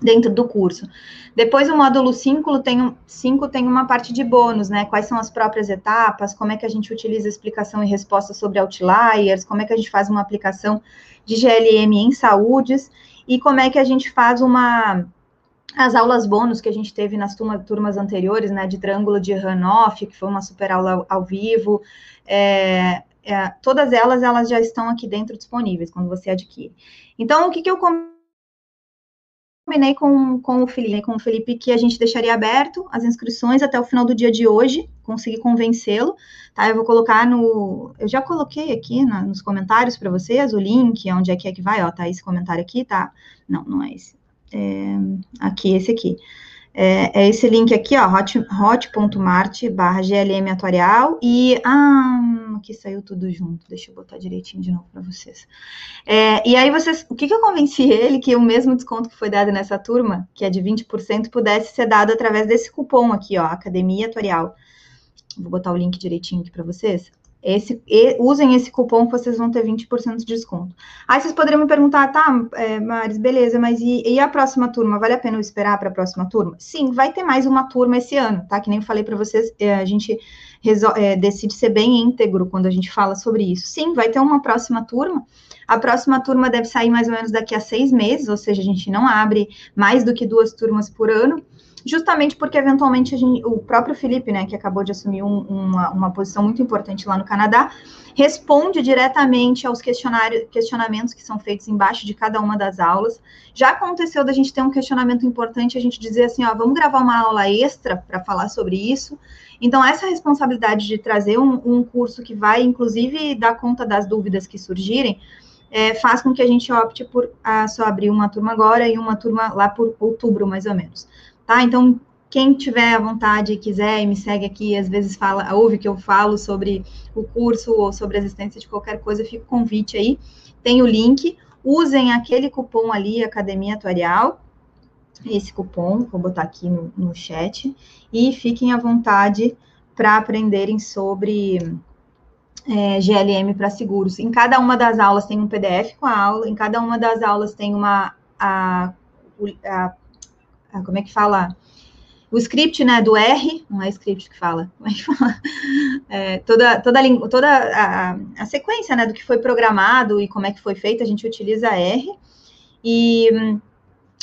Speaker 1: dentro do curso. Depois, o módulo 5 tem, 5 tem uma parte de bônus, né? Quais são as próprias etapas, como é que a gente utiliza explicação e resposta sobre outliers, como é que a gente faz uma aplicação de GLM em saúdes, e como é que a gente faz uma as aulas bônus que a gente teve nas turma, turmas anteriores, né, de triângulo de runoff, que foi uma super aula ao, ao vivo, é, é, todas elas, elas já estão aqui dentro disponíveis, quando você adquire. Então, o que, que eu combinei com, com o Felipe, com o Felipe que a gente deixaria aberto as inscrições até o final do dia de hoje, consegui convencê-lo, tá? Eu vou colocar no, eu já coloquei aqui na, nos comentários para vocês o link, onde é que é que vai, ó, tá esse comentário aqui, tá? Não, não é esse. É, aqui, esse aqui. É, é, esse link aqui, ó, hot.mart hot barra GLM e, ah, aqui saiu tudo junto, deixa eu botar direitinho de novo para vocês. É, e aí vocês, o que, que eu convenci ele que o mesmo desconto que foi dado nessa turma, que é de 20%, pudesse ser dado através desse cupom aqui, ó, Academia Atuarial. Vou botar o link direitinho aqui para vocês. Esse, e, usem esse cupom que vocês vão ter 20% de desconto. Aí vocês poderiam me perguntar, tá, é, Maris, beleza, mas e, e, a próxima turma? Vale a pena eu esperar para a próxima turma? Sim, vai ter mais uma turma esse ano, tá? Que nem eu falei para vocês, é, a gente é, decide ser bem íntegro quando a gente fala sobre isso. Sim, vai ter uma próxima turma. A próxima turma deve sair mais ou menos daqui a seis meses, ou seja, a gente não abre mais do que duas turmas por ano justamente porque eventualmente gente, o próprio Felipe, né, que acabou de assumir um, uma, uma posição muito importante lá no Canadá, responde diretamente aos questionamentos que são feitos embaixo de cada uma das aulas. Já aconteceu da gente ter um questionamento importante, a gente dizer assim, ó, vamos gravar uma aula extra para falar sobre isso. Então, essa responsabilidade de trazer um, um curso que vai, inclusive, dar conta das dúvidas que surgirem, é, faz com que a gente opte por ah, só abrir uma turma agora e uma turma lá por outubro, mais ou menos tá? Então, quem tiver à vontade e quiser e me segue aqui, às vezes fala, ouve que eu falo sobre o curso ou sobre a existência de qualquer coisa, fica o convite aí. Tem o link, usem aquele cupom ali, Academia Atuarial, esse cupom, vou botar aqui no, no chat, e fiquem à vontade para aprenderem sobre é, GLM para seguros. Em cada uma das aulas tem um PDF com a aula, em cada uma das aulas tem uma a, a como é que fala? O script, né, do R, não é script que fala, como é que fala? É, toda toda, a, toda a, a, sequência, né, do que foi programado e como é que foi feito, a gente utiliza R. E,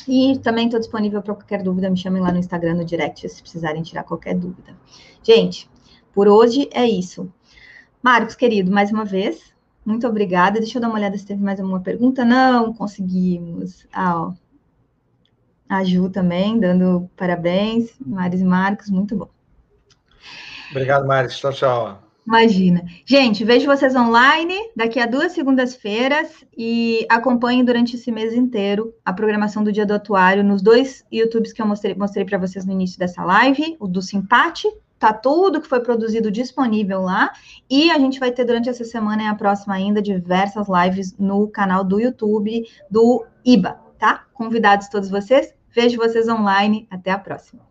Speaker 1: e também estou disponível para qualquer dúvida, me chamem lá no Instagram, no direct, se precisarem tirar qualquer dúvida. Gente, por hoje é isso. Marcos, querido, mais uma vez, muito obrigada. Deixa eu dar uma olhada se teve mais alguma pergunta. Não, conseguimos. Ah, ó, a Ju também, dando parabéns. Maris e Marcos, muito bom.
Speaker 2: Obrigado, Maris. Tchau, tchau.
Speaker 1: Imagina. Gente, vejo vocês online daqui a duas segundas-feiras e acompanhem durante esse mês inteiro a programação do Dia do Atuário nos dois YouTubes que eu mostrei, mostrei para vocês no início dessa live, o do Simpate, tá tudo que foi produzido disponível lá, e a gente vai ter durante essa semana e a próxima ainda diversas lives no canal do YouTube do IBA, tá? Convidados todos vocês. Vejo vocês online. Até a próxima.